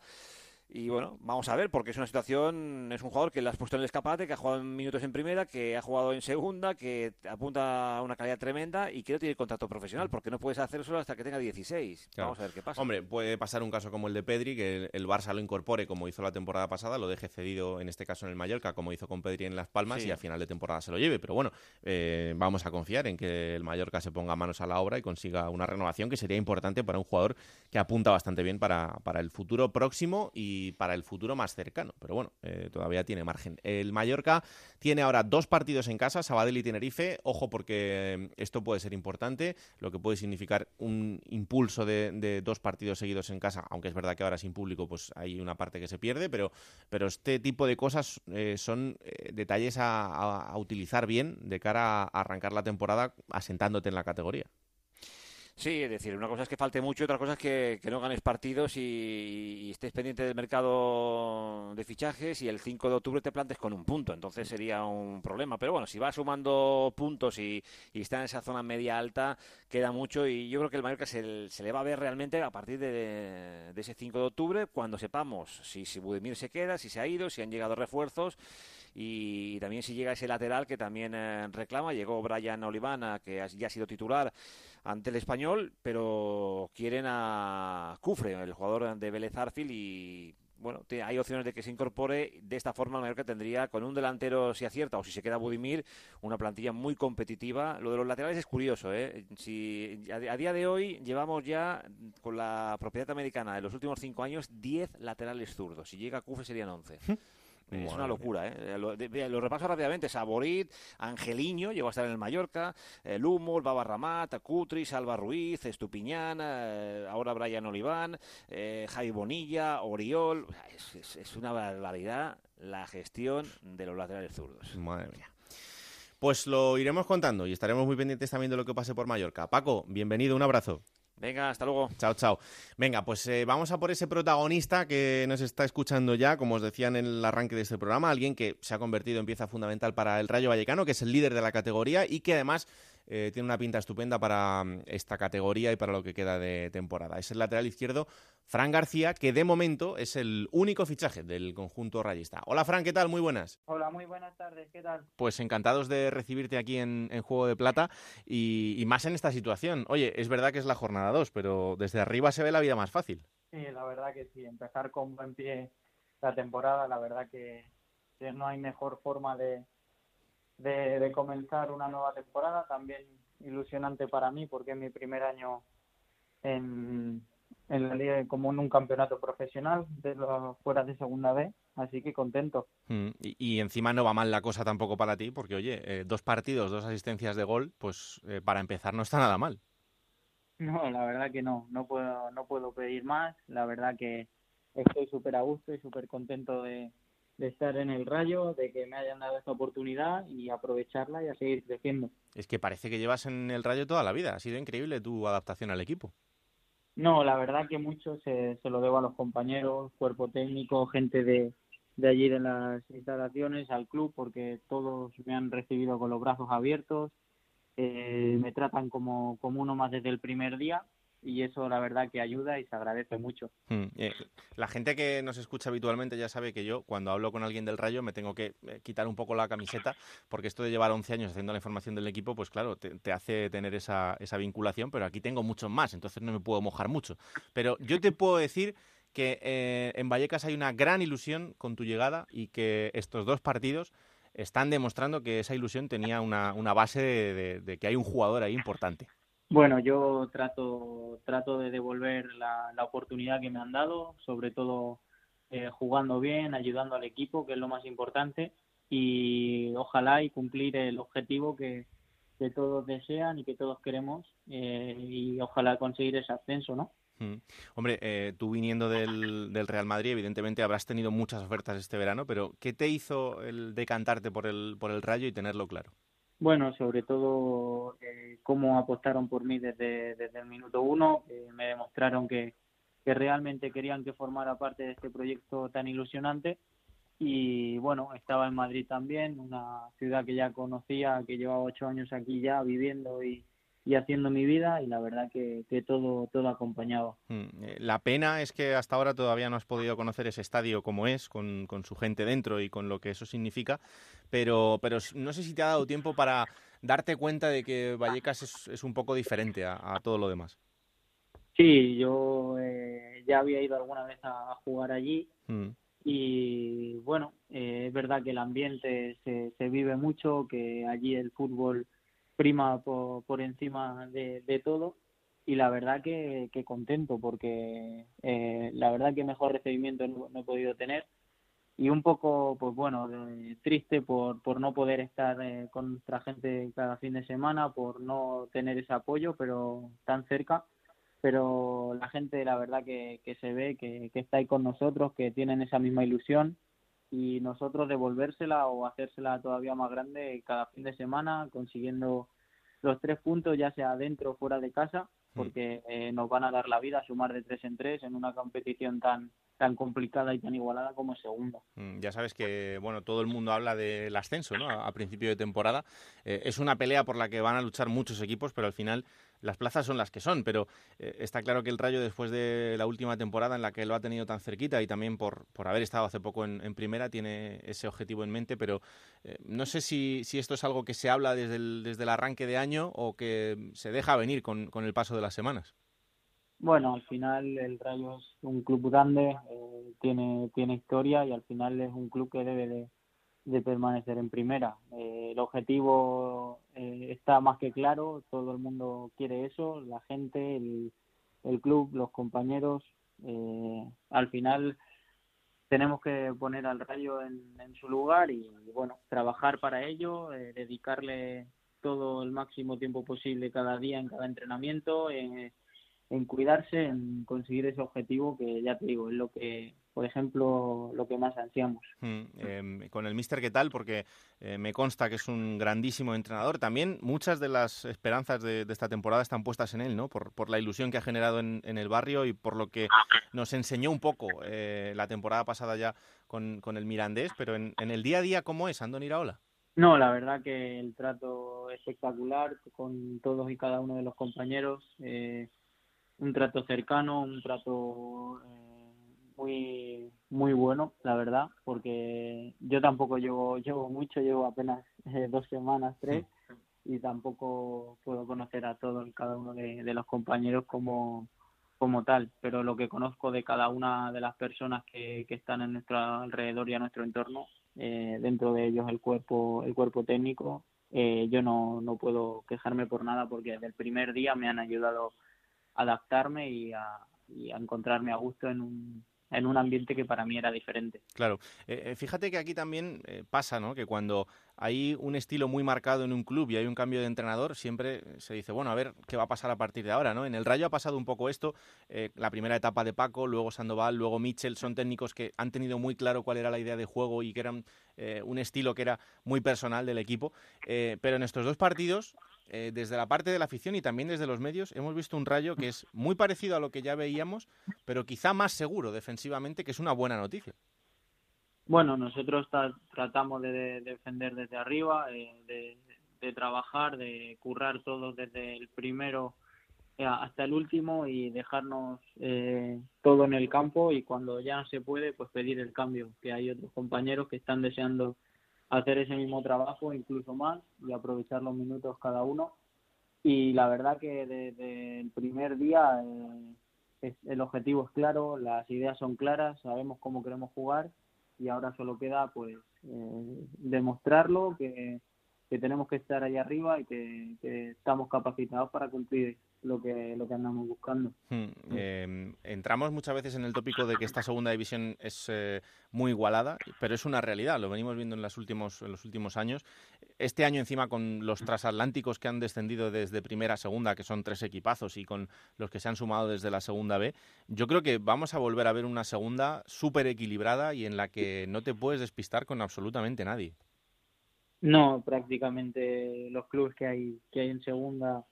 I: Y bueno, vamos a ver, porque es una situación, es un jugador que le has puesto en el escaparate, que ha jugado en minutos en primera, que ha jugado en segunda, que apunta a una calidad tremenda y que no tiene contrato profesional, porque no puedes hacer solo hasta que tenga 16. Vamos a ver qué pasa.
A: Hombre, puede pasar un caso como el de Pedri, que el Barça lo incorpore como hizo la temporada pasada, lo deje cedido en este caso en el Mallorca, como hizo con Pedri en Las Palmas, y a final de temporada se lo lleve. Pero bueno, eh, vamos a confiar en que el Mallorca se ponga manos a la obra y consiga una renovación que sería importante para un jugador que apunta bastante bien para, para el futuro próximo y para el futuro más cercano. Pero bueno, eh, todavía tiene margen. El Mallorca tiene ahora dos partidos en casa, Sabadell y Tenerife. Ojo porque eh, esto puede ser importante, lo que puede significar un impulso de, dos partidos seguidos en casa, aunque es verdad que ahora sin público pues hay una parte que se pierde, pero, pero este tipo de cosas eh, son detalles a, utilizar bien de cara a arrancar la temporada asentándote en la categoría.
I: Sí, es decir, una cosa es que falte mucho, otra cosa es que, no ganes partidos y, estés pendiente del mercado de fichajes y el 5 de octubre te plantes con un punto. Entonces sería un problema. Pero bueno, si va sumando puntos y, está en esa zona media alta, queda mucho y yo creo que el Mallorca se, se le va a ver realmente a partir de, ese 5 de octubre cuando sepamos si, si Budimir se queda, si se ha ido, si han llegado refuerzos y, también si llega ese lateral que también eh, reclama. Llegó Brian Olivana, que ya ha sido titular ante el español, pero quieren a Cufre, el jugador de Vélez Arfil, y bueno, hay opciones de que se incorpore. De esta forma, el Mallorca tendría, con un delantero si acierta o si se queda Budimir, una plantilla muy competitiva. Lo de los laterales es curioso, ¿eh? Si, a, día de hoy llevamos ya, con la propiedad americana de los últimos cinco años, 10 laterales zurdos. Si llega Cufre serían 11. Es una locura, ¿eh? Lo, repaso rápidamente. Saborit, Angeliño, llegó a estar en el Mallorca, el Humo, Baba Ramat, Cutri, Salva Ruiz, Estupiñán, eh, ahora Brian Oliván, eh, Javi Bonilla, Oriol. Es, es, una barbaridad la gestión de los laterales zurdos.
A: Madre mía. Pues lo iremos contando y estaremos muy pendientes también de lo que pase por Mallorca. Paco, bienvenido, un abrazo.
I: Venga, hasta luego.
A: Chao, chao. Venga, pues eh, vamos a por ese protagonista que nos está escuchando ya, como os decía en el arranque de este programa, alguien que se ha convertido en pieza fundamental para el Rayo Vallecano, que es el líder de la categoría y que además eh, tiene una pinta estupenda para mm, esta categoría y para lo que queda de temporada. Es el lateral izquierdo, Fran García, que de momento es el único fichaje del conjunto rayista. Hola Fran, ¿qué tal? Muy buenas.
J: Hola, muy buenas tardes, ¿qué tal?
A: Pues encantados de recibirte aquí en, Juego de Plata y, más en esta situación. Oye, es verdad que es la jornada 2, pero desde arriba se ve la vida más fácil.
J: Sí, la verdad que sí, empezar con buen pie la temporada, la verdad que no hay mejor forma de, de, comenzar una nueva temporada, también ilusionante para mí porque es mi primer año en, en la liga como en un campeonato profesional de los fuera de segunda B, así que contento.
A: Mm, y, encima no va mal la cosa tampoco para ti, porque oye, eh, dos partidos, dos asistencias de gol, pues eh, para empezar no está nada mal.
J: No, la verdad que no, no puedo, no puedo pedir más, la verdad que estoy súper a gusto y súper contento de, de estar en el Rayo, de que me hayan dado esta oportunidad y aprovecharla y a seguir creciendo.
A: Es que parece que llevas en el Rayo toda la vida, ha sido increíble tu adaptación al equipo.
J: No, la verdad que mucho se, se lo debo a los compañeros, cuerpo técnico, gente de, de allí de las instalaciones, al club, porque todos me han recibido con los brazos abiertos, eh, me tratan como, como uno más desde el primer día y eso la verdad que ayuda y se agradece mucho.
A: Hmm, eh, la gente que nos escucha habitualmente ya sabe que yo cuando hablo con alguien del Rayo me tengo que eh, quitar un poco la camiseta porque esto de llevar 11 años haciendo la información del equipo pues claro, te, hace tener esa, esa vinculación, pero aquí tengo muchos más, entonces no me puedo mojar mucho. Pero yo te puedo decir que eh, en Vallecas hay una gran ilusión con tu llegada y que estos dos partidos están demostrando que esa ilusión tenía una, una base de que hay un jugador ahí importante.
J: Bueno, yo trato, trato de devolver la, la oportunidad que me han dado, sobre todo eh, jugando bien, ayudando al equipo, que es lo más importante, y ojalá y cumplir el objetivo que, que todos desean y que todos queremos, eh, y ojalá conseguir ese ascenso, ¿no?
A: Mm. Hombre, eh, tú viniendo del, del, Real Madrid, evidentemente habrás tenido muchas ofertas este verano, pero ¿qué te hizo el decantarte por el, por el Rayo y tenerlo claro?
J: Bueno, sobre todo eh, cómo apostaron por mí desde, desde el minuto uno, me demostraron que, que realmente querían que formara parte de este proyecto tan ilusionante. Y bueno, estaba en Madrid también, una ciudad que ya conocía, que llevaba ocho años aquí ya viviendo y, y haciendo mi vida y la verdad que, que todo, todo acompañaba.
A: Mm, eh, La pena es que hasta ahora todavía no has podido conocer ese estadio como es, con, con su gente dentro y con lo que eso significa, pero, pero no sé si te ha dado tiempo para darte cuenta de que Vallecas es, es un poco diferente a, a todo lo demás.
J: Sí, yo eh, ya había ido alguna vez a, a jugar allí
A: Mm,
J: y bueno, eh, es verdad que el ambiente se, se vive mucho, que allí el fútbol prima por, por encima de, de todo. Y la verdad que, que contento porque eh, la verdad que mejor recibimiento no, no he podido tener. Y un poco pues bueno triste por, por no poder estar eh, con nuestra gente cada fin de semana por no tener ese apoyo pero tan cerca. Pero la gente la verdad que, que se ve que, que está ahí con nosotros que tienen esa misma ilusión y nosotros devolvérsela o hacérsela todavía más grande cada fin de semana consiguiendo los tres puntos ya sea dentro o fuera de casa porque eh, nos van a dar la vida sumar de tres en tres en una competición tan tan complicada y tan igualada como segunda.
A: mm, Ya sabes que bueno todo el mundo habla del ascenso ¿no? a, principio de temporada. Eh, es una pelea por la que van a luchar muchos equipos, pero al final las plazas son las que son. Pero eh, está claro que el Rayo, después de la última temporada en la que lo ha tenido tan cerquita y también por, por haber estado hace poco en, en primera, tiene ese objetivo en mente. Pero eh, no sé si, si esto es algo que se habla desde el, desde el arranque de año o que se deja venir con, con el paso de las semanas.
J: Bueno, al final el Rayo es un club grande, eh, tiene, tiene historia y al final es un club que debe de, de permanecer en primera. Eh, el objetivo eh, está más que claro, todo el mundo quiere eso, la gente, el, el club, los compañeros. al final tenemos que poner al Rayo en, en su lugar y bueno, trabajar para ello, dedicarle todo el máximo tiempo posible cada día en cada entrenamiento. En cuidarse, en conseguir ese objetivo que ya te digo, es lo que, por ejemplo, lo que más ansiamos.
A: Mm, eh, con el Mister, ¿qué tal? Porque eh, me consta que es un grandísimo entrenador. También muchas de las esperanzas de, de esta temporada están puestas en él, ¿no? Por, por la ilusión que ha generado en, en el barrio y por lo que nos enseñó un poco eh, la temporada pasada ya con, con el Mirandés. Pero en, en el día a día, ¿cómo es Andoni Iraola?
J: No, la verdad que el trato espectacular con todos y cada uno de los compañeros. eh, un trato cercano, un trato eh, muy muy bueno, la verdad, porque yo tampoco llevo llevo mucho, llevo apenas eh, dos semanas, tres, y tampoco puedo conocer a todos cada uno de, de los compañeros como como tal, pero lo que conozco de cada una de las personas que, que están en nuestro alrededor y a nuestro entorno, eh, dentro de ellos el cuerpo el cuerpo técnico, eh, yo no, no puedo quejarme por nada porque desde el primer día me han ayudado adaptarme y a, y a encontrarme a gusto en un, en un ambiente que para mí era diferente.
A: Claro. Eh, eh, fíjate que aquí también eh, pasa, ¿no? Que cuando hay un estilo muy marcado en un club y hay un cambio de entrenador, siempre se dice, bueno, a ver qué va a pasar a partir de ahora, ¿no? En el Rayo ha pasado un poco esto, eh, la primera etapa de Paco, luego Sandoval, luego Mitchell, son técnicos que han tenido muy claro cuál era la idea de juego y que eran eh, un estilo que era muy personal del equipo, eh, pero en estos dos partidos, eh, desde la parte de la afición y también desde los medios, hemos visto un Rayo que es muy parecido a lo que ya veíamos, pero quizá más seguro defensivamente, que es una buena noticia.
J: Bueno, nosotros ta- tratamos de, de defender desde arriba, eh, de, trabajar, de currar todo desde el primero eh, hasta el último y dejarnos eh, todo en el campo y cuando ya no se puede, pues pedir el cambio, que hay otros compañeros que están deseando hacer ese mismo trabajo, incluso más, y aprovechar los minutos cada uno. Y la verdad que desde el primer día eh, el objetivo es claro, las ideas son claras, sabemos cómo queremos jugar y ahora solo queda pues eh, demostrarlo, que, que tenemos que estar ahí arriba y que, que estamos capacitados para cumplir lo que, lo que andamos buscando.
A: Hmm, eh, entramos muchas veces en el tópico de que esta segunda división es eh, muy igualada, pero es una realidad, lo venimos viendo en, las últimos, en los últimos años. Este año encima con los transatlánticos que han descendido desde primera a segunda, que son tres equipazos, y con los que se han sumado desde la segunda B, yo creo que vamos a volver a ver una segunda súper equilibrada y en la que no te puedes despistar con absolutamente nadie.
J: No, prácticamente los clubes que hay que hay en segunda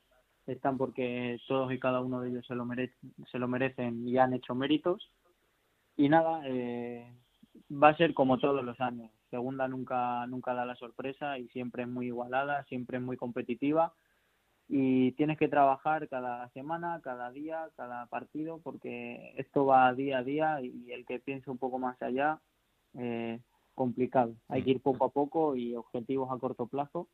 J: están porque todos y cada uno de ellos se lo merecen, se lo merecen y han hecho méritos. Y nada, eh, va a ser como todos los años. Segunda nunca nunca da la sorpresa y siempre es muy igualada, siempre es muy competitiva. y tienes que trabajar cada semana, cada día, cada partido, porque esto va día a día y el que piense un poco más allá, eh, complicado. Hay que ir poco a poco y objetivos a corto plazo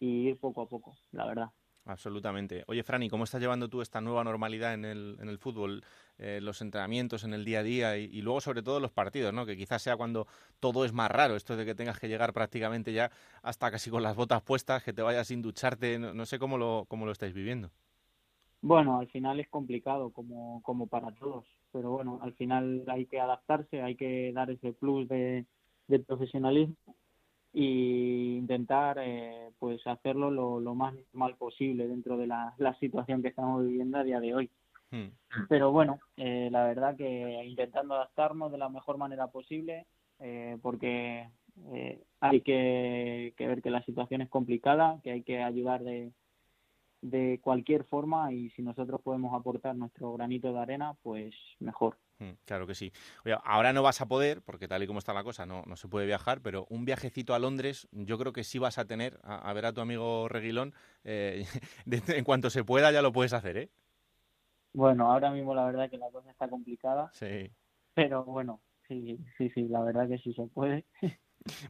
J: y ir poco a poco, la verdad.
K: Absolutamente. Oye, Franny, ¿cómo estás llevando tú esta nueva normalidad en el, en el fútbol? Eh, los entrenamientos en el día a día y, luego sobre todo los partidos, ¿no? Que quizás sea cuando todo es más raro, esto de que tengas que llegar prácticamente ya hasta casi con las botas puestas, que te vayas sin ducharte, no, sé cómo lo, cómo lo estáis viviendo.
J: Bueno, al final es complicado como, como para todos, pero bueno, al final hay que adaptarse, hay que dar ese plus de profesionalismo y intentar eh, pues hacerlo lo, lo, más mal posible dentro de la, la, situación que estamos viviendo a día de hoy. Hmm. Pero bueno, eh, la verdad que intentando adaptarnos de la mejor manera posible, eh, porque hay que, que, ver que la situación es complicada, que hay que ayudar de, de cualquier forma y si nosotros podemos aportar nuestro granito de arena, pues mejor.
K: Mm, claro que sí. Oye, ahora no vas a poder, porque tal y como está la cosa, no, no se puede viajar, pero un viajecito a Londres yo creo que sí vas a tener a, ver a tu amigo Reguilón. Eh, en cuanto se pueda ya lo puedes hacer, ¿eh?
J: Bueno, ahora mismo la verdad que la cosa está complicada.
K: Sí.
J: Pero bueno, sí, sí, sí, la verdad que sí se puede.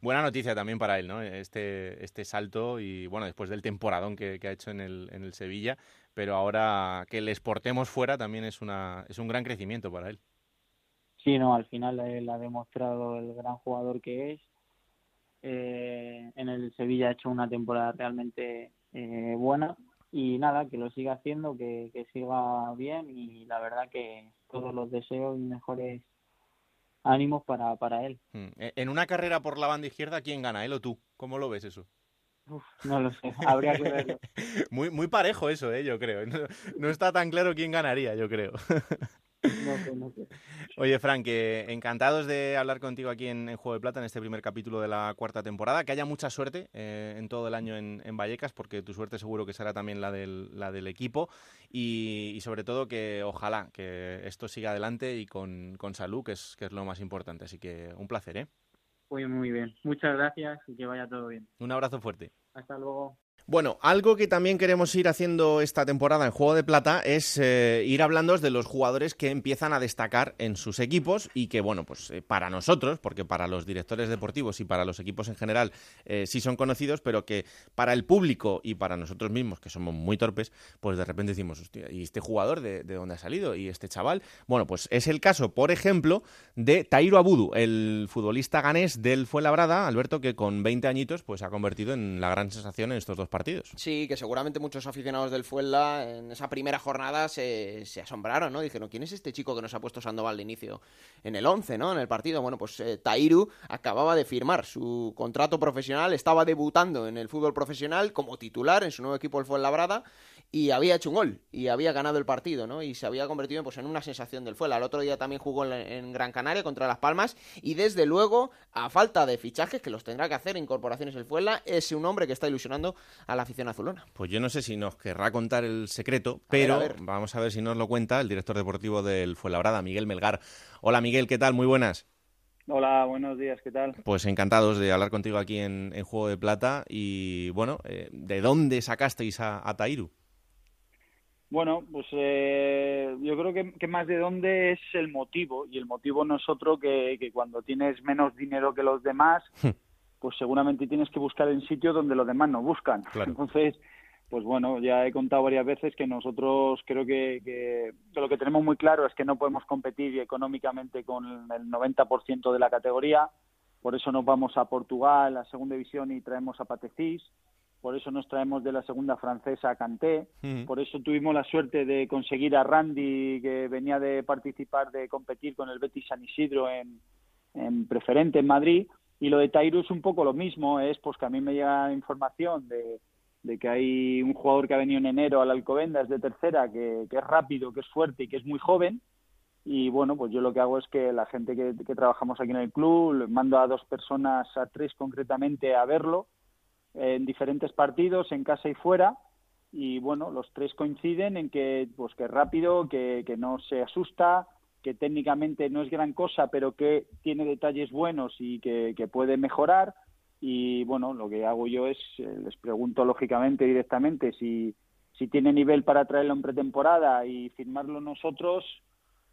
K: Buena noticia también para él, ¿no? Este, este salto y, bueno, después del temporadón que, ha hecho en el, en el Sevilla, pero ahora que le exportemos fuera también es, una, es un gran crecimiento para él.
J: Sí, no, al final él ha demostrado el gran jugador que es. Eh, en el Sevilla ha hecho una temporada realmente eh, buena y nada, que lo siga haciendo, que, que siga bien y la verdad que todos los deseos y mejores ánimos para, para él.
K: Hmm. E, en una carrera por la banda izquierda, ¿quién gana, él o tú? ¿Cómo lo ves eso?
J: no lo sé, habría que verlo.
K: muy, muy parejo eso, ¿eh? yo creo. No, está tan claro quién ganaría, yo creo.
J: no sé, no sé.
K: Oye, Frank, encantados de hablar contigo aquí en, Juego de Plata, en este primer capítulo de la cuarta temporada. Que haya mucha suerte eh, en todo el año en, Vallecas, porque tu suerte seguro que será también la del, la del equipo. Y, sobre todo que ojalá que esto siga adelante y con, con salud, que es, que es lo más importante. Así que un placer, ¿eh?
J: Muy, muy bien. Muchas gracias y que vaya todo bien.
K: Un abrazo fuerte.
J: Hasta luego.
A: Bueno, algo que también queremos ir haciendo esta temporada en Juego de Plata es eh, ir hablando de los jugadores que empiezan a destacar en sus equipos y que, bueno, pues eh, para nosotros, porque para los directores deportivos y para los equipos en general eh, sí son conocidos, pero que para el público y para nosotros mismos, que somos muy torpes, pues de repente decimos, hostia, ¿y este jugador de, dónde ha salido? ¿Y este chaval? Bueno, pues es el caso, por ejemplo, de Tairo Abudu, el futbolista ganés del Fuenlabrada, Alberto, que con 20 añitos pues ha convertido en la gran sensación en estos dos partidos
D: Sí, que seguramente muchos aficionados del Fuenla en esa primera jornada se, asombraron, ¿no? Dijeron, ¿quién es este chico que nos ha puesto Sandoval de inicio en el 11, ¿no? En el partido. Bueno, pues eh, Tairu acababa de firmar su contrato profesional, estaba debutando en el fútbol profesional como titular en su nuevo equipo el Fuenlabrada y había hecho un gol y había ganado el partido, ¿no? Y se había convertido pues, en una sensación del Fuela. El otro día también jugó en, Gran Canaria contra Las Palmas y desde luego, a falta de fichajes que los tendrá que hacer incorporaciones el Fuela, es un hombre que está ilusionando a la afición azulona.
A: Pues yo no sé si nos querrá contar el secreto, pero vamos a ver si nos lo cuenta el director deportivo del Fuenlabrada, Miguel Melgar. Hola Miguel, ¿qué tal? Muy buenas.
L: Hola, buenos días, ¿qué tal?
A: Pues encantados de hablar contigo aquí en, Juego de Plata y bueno, eh, ¿de dónde sacasteis a, a Tairu?
L: Bueno, pues eh, yo creo que, más de dónde es el motivo, y el motivo no es otro que, cuando tienes menos dinero que los demás, hmm. pues seguramente tienes que buscar en sitio donde los demás no buscan. Entonces, pues bueno, ya he contado varias veces que nosotros creo que, que, lo que tenemos muy claro es que no podemos competir económicamente con el 90% de la categoría, por eso nos vamos a Portugal, a segunda división y traemos a Patecís por eso nos traemos de la segunda francesa a Canté, por eso tuvimos la suerte de conseguir a Randy, que venía de participar, de competir con el Betis San Isidro en, en preferente en Madrid, y lo de Tairu es un poco lo mismo, es pues que a mí me llega información de, de que hay un jugador que ha venido en enero al Alcobendas de tercera, que, que, es rápido, que es fuerte y que es muy joven, y bueno, pues yo lo que hago es que la gente que, que trabajamos aquí en el club, mando a dos personas, a tres concretamente, a verlo, en diferentes partidos, en casa y fuera, y bueno, los tres coinciden en que, pues que es rápido, que, que no se asusta, que técnicamente no es gran cosa, pero que tiene detalles buenos y que, que puede mejorar. Y bueno, lo que hago yo es, eh, les pregunto lógicamente directamente si, si tiene nivel para traerlo en pretemporada y firmarlo nosotros,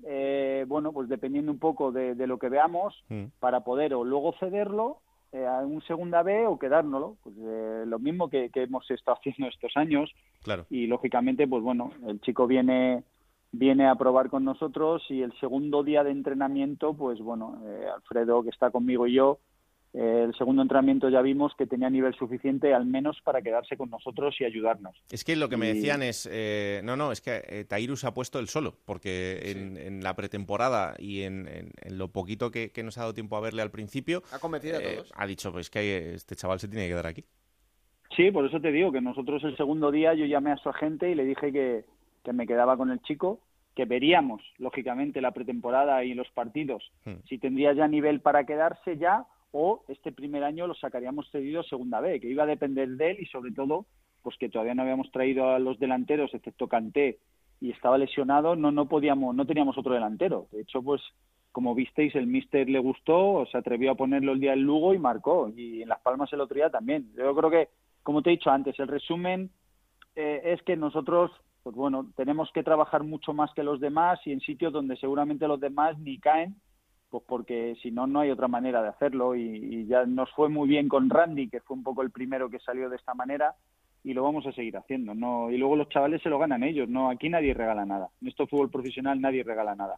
L: eh, bueno, pues dependiendo un poco de, lo que veamos, mm. para poder o luego cederlo eh, a un segunda B o quedárnoslo. Pues, eh, lo mismo que, hemos estado haciendo estos años.
A: Claro.
L: Y lógicamente, pues bueno, el chico viene viene a probar con nosotros y el segundo día de entrenamiento, pues bueno, Alfredo que está conmigo y yo, el segundo entrenamiento ya vimos que tenía nivel suficiente al menos para quedarse con nosotros y ayudarnos.
A: Es que lo que me decían es, eh, no, no, es que eh, Tairus ha puesto el solo, porque en, la pretemporada y en, lo poquito que, nos ha dado tiempo a verle al principio,
D: ha convencido a eh, todos.
A: Ha dicho, pues que este chaval se tiene que quedar aquí.
L: Sí, por eso te digo que nosotros el segundo día yo llamé a su agente y le dije que, que me quedaba con el chico que veríamos, lógicamente, la pretemporada y los partidos, hmm. si tendría ya nivel para quedarse ya o este primer año lo sacaríamos cedido segunda B, que iba a depender de él y sobre todo, pues que todavía no habíamos traído a los delanteros, excepto Canté, y estaba lesionado, no, no podíamos, no teníamos otro delantero. De hecho, pues como visteis, el míster le gustó, se atrevió a ponerlo el día del Lugo y marcó. Y en Las Palmas el otro día también. Yo creo que, como te he dicho antes, el resumen eh, es que nosotros, pues bueno, tenemos que trabajar mucho más que los demás y en sitios donde seguramente los demás ni caen pues porque si no, no hay otra manera de hacerlo y, ya nos fue muy bien con Randy, que fue un poco el primero que salió de esta manera y lo vamos a seguir haciendo. no Y luego los chavales se lo ganan ellos, no aquí nadie regala nada. En esto fútbol profesional nadie regala nada.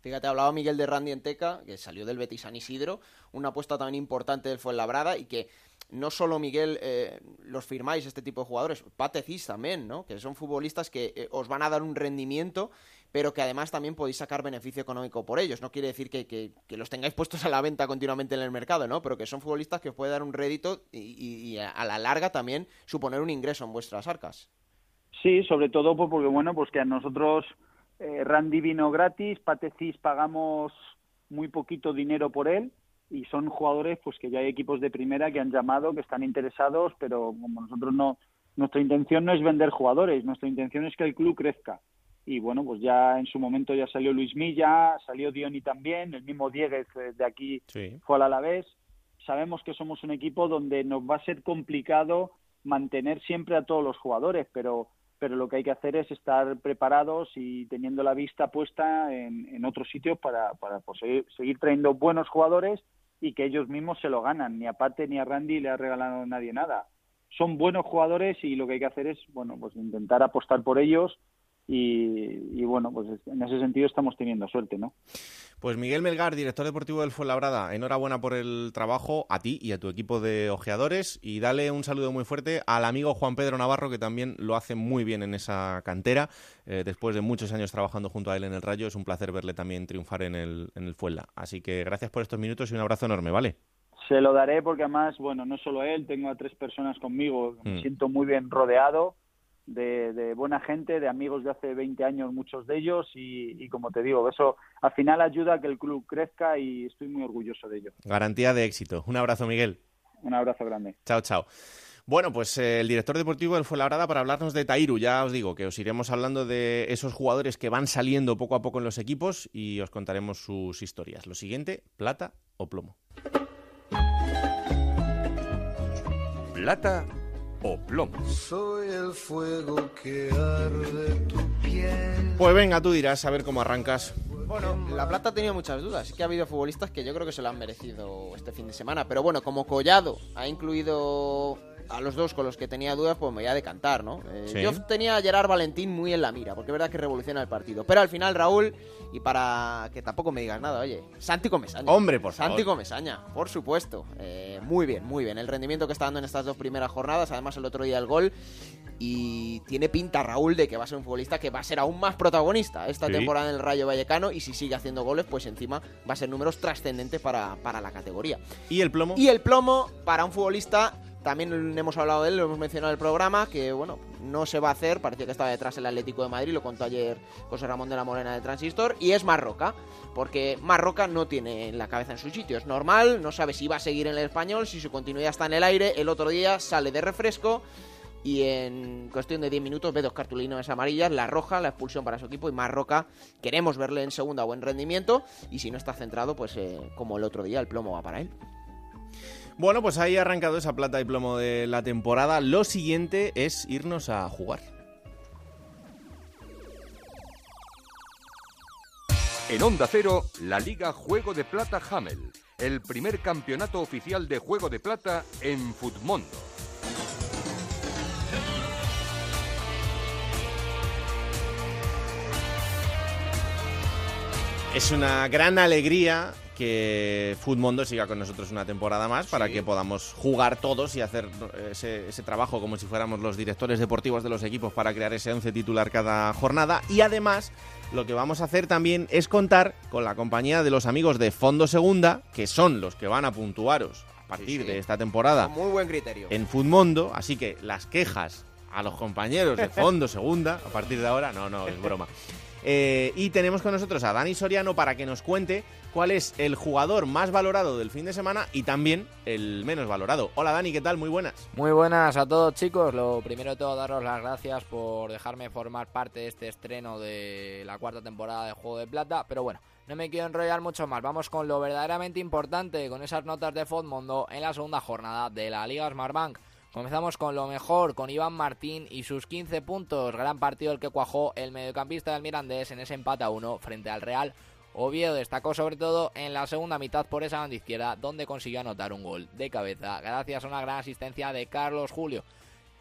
D: Fíjate, hablaba Miguel de Randy en Teca, que salió del Betis San Isidro, una apuesta también importante del Fuenlabrada y que no solo Miguel eh, los firmáis este tipo de jugadores, Patecis también, ¿no? Que son futbolistas que eh, os van a dar un rendimiento pero que además también podéis sacar beneficio económico por ellos. No quiere decir que, que, los tengáis puestos a la venta continuamente en el mercado, ¿no? Pero que son futbolistas que os puede dar un rédito y, a la larga también suponer un ingreso en vuestras arcas.
L: Sí, sobre todo pues, porque, bueno, pues que a nosotros eh, Randy vino gratis, Patecis pagamos muy poquito dinero por él y son jugadores pues que ya hay equipos de primera que han llamado, que están interesados, pero como nosotros no, nuestra intención no es vender jugadores, nuestra intención es que el club crezca y bueno, pues ya en su momento ya salió Luis Milla, salió Dioni también, el mismo Dieguez eh, de aquí fue al Alavés. Sabemos que somos un equipo donde nos va a ser complicado mantener siempre a todos los jugadores, pero pero lo que hay que hacer es estar preparados y teniendo la vista puesta en, en otros sitios para, para pues, seguir, trayendo buenos jugadores y que ellos mismos se lo ganan. Ni a Pate ni a Randy le ha regalado nadie nada. Son buenos jugadores y lo que hay que hacer es bueno pues intentar apostar por ellos y, bueno, pues en ese sentido estamos teniendo suerte, ¿no?
A: Pues Miguel Melgar, director deportivo del Fuenlabrada, enhorabuena por el trabajo a ti y a tu equipo de ojeadores y dale un saludo muy fuerte al amigo Juan Pedro Navarro que también lo hace muy bien en esa cantera. Eh, después de muchos años trabajando junto a él en el Rayo, es un placer verle también triunfar en el, en el Fuenla. Así que gracias por estos minutos y un abrazo enorme, ¿vale?
L: Se lo daré porque además, bueno, no solo él, tengo a tres personas conmigo, me mm. siento muy bien rodeado de, buena gente, de amigos de hace 20 años, muchos de ellos, y, como te digo, eso al final ayuda a que el club crezca y estoy muy orgulloso de ello.
A: Garantía de éxito. Un abrazo, Miguel.
L: Un abrazo grande.
A: Chao, chao. Bueno, pues eh, el director deportivo del Fuenlabrada para hablarnos de Tairu. Ya os digo que os iremos hablando de esos jugadores que van saliendo poco a poco en los equipos y os contaremos sus historias. Lo siguiente, plata o plomo.
B: Plata o plomo.
M: Soy el fuego que arde tu piel.
A: Pues venga, tú dirás a ver cómo arrancas.
D: Bueno, La Plata ha tenido muchas dudas. Sí que ha habido futbolistas que yo creo que se lo han merecido este fin de semana. Pero bueno, como Collado ha incluido a los dos con los que tenía dudas, pues me voy a decantar, ¿no? Eh, yo tenía a Gerard Valentín muy en la mira, porque es verdad que revoluciona el partido. Pero al final, Raúl, y para que tampoco me digas nada, oye, Santi Comesaña.
A: Hombre, por
D: favor. Santi Comesaña, por supuesto. Eh, muy bien, muy bien. El rendimiento que está dando en estas dos primeras jornadas, además el otro día el gol. Y tiene pinta Raúl de que va a ser un futbolista que va a ser aún más protagonista esta temporada en el Rayo Vallecano. Y si sigue haciendo goles, pues encima va a ser números trascendentes para, para la categoría.
A: ¿Y el plomo?
D: Y el plomo para un futbolista también hemos hablado de él, lo hemos mencionado en el programa, que bueno, no se va a hacer, parecía que estaba detrás el Atlético de Madrid, lo contó ayer José Ramón de la Morena de Transistor, y es Marroca, porque Marroca no tiene la cabeza en su sitio, es normal, no sabe si va a seguir en el español, si su continuidad está en el aire, el otro día sale de refresco y en cuestión de 10 minutos ve dos cartulinas amarillas, la roja, la expulsión para su equipo y Marroca queremos verle en segunda buen rendimiento y si no está centrado, pues eh, como el otro día el plomo va para él.
A: Bueno, pues ahí ha arrancado esa plata y plomo de la temporada. Lo siguiente es irnos a jugar.
B: En Onda Cero, la Liga Juego de Plata Hamel, el primer campeonato oficial de Juego de Plata en Futmundo.
A: Es una gran alegría que Futmundo siga con nosotros una temporada más para que podamos jugar todos y hacer ese, ese trabajo como si fuéramos los directores deportivos de los equipos para crear ese 11 titular cada jornada. Y además, lo que vamos a hacer también es contar con la compañía de los amigos de Fondo Segunda, que son los que van a puntuaros a partir de esta temporada
D: Con muy buen criterio.
A: en Futmundo. Así que las quejas a los compañeros de Fondo Segunda, a partir de ahora, no, no, es broma. Eh, y tenemos con nosotros a Dani Soriano para que nos cuente cuál es el jugador más valorado del fin de semana y también el menos valorado. Hola Dani, ¿qué tal? Muy buenas.
N: Muy buenas a todos chicos. Lo primero de todo daros las gracias por dejarme formar parte de este estreno de la cuarta temporada de Juego de Plata. Pero bueno, no me quiero enrollar mucho más. Vamos con lo verdaderamente importante, con esas notas de Fodmondo en la segunda jornada de la Liga Smartbank. Comenzamos con lo mejor, con Iván Martín y sus 15 puntos. Gran partido el que cuajó el mediocampista del Mirandés en ese empate a uno frente al Real Oviedo destacó sobre todo en la segunda mitad por esa banda izquierda, donde consiguió anotar un gol de cabeza, gracias a una gran asistencia de Carlos Julio.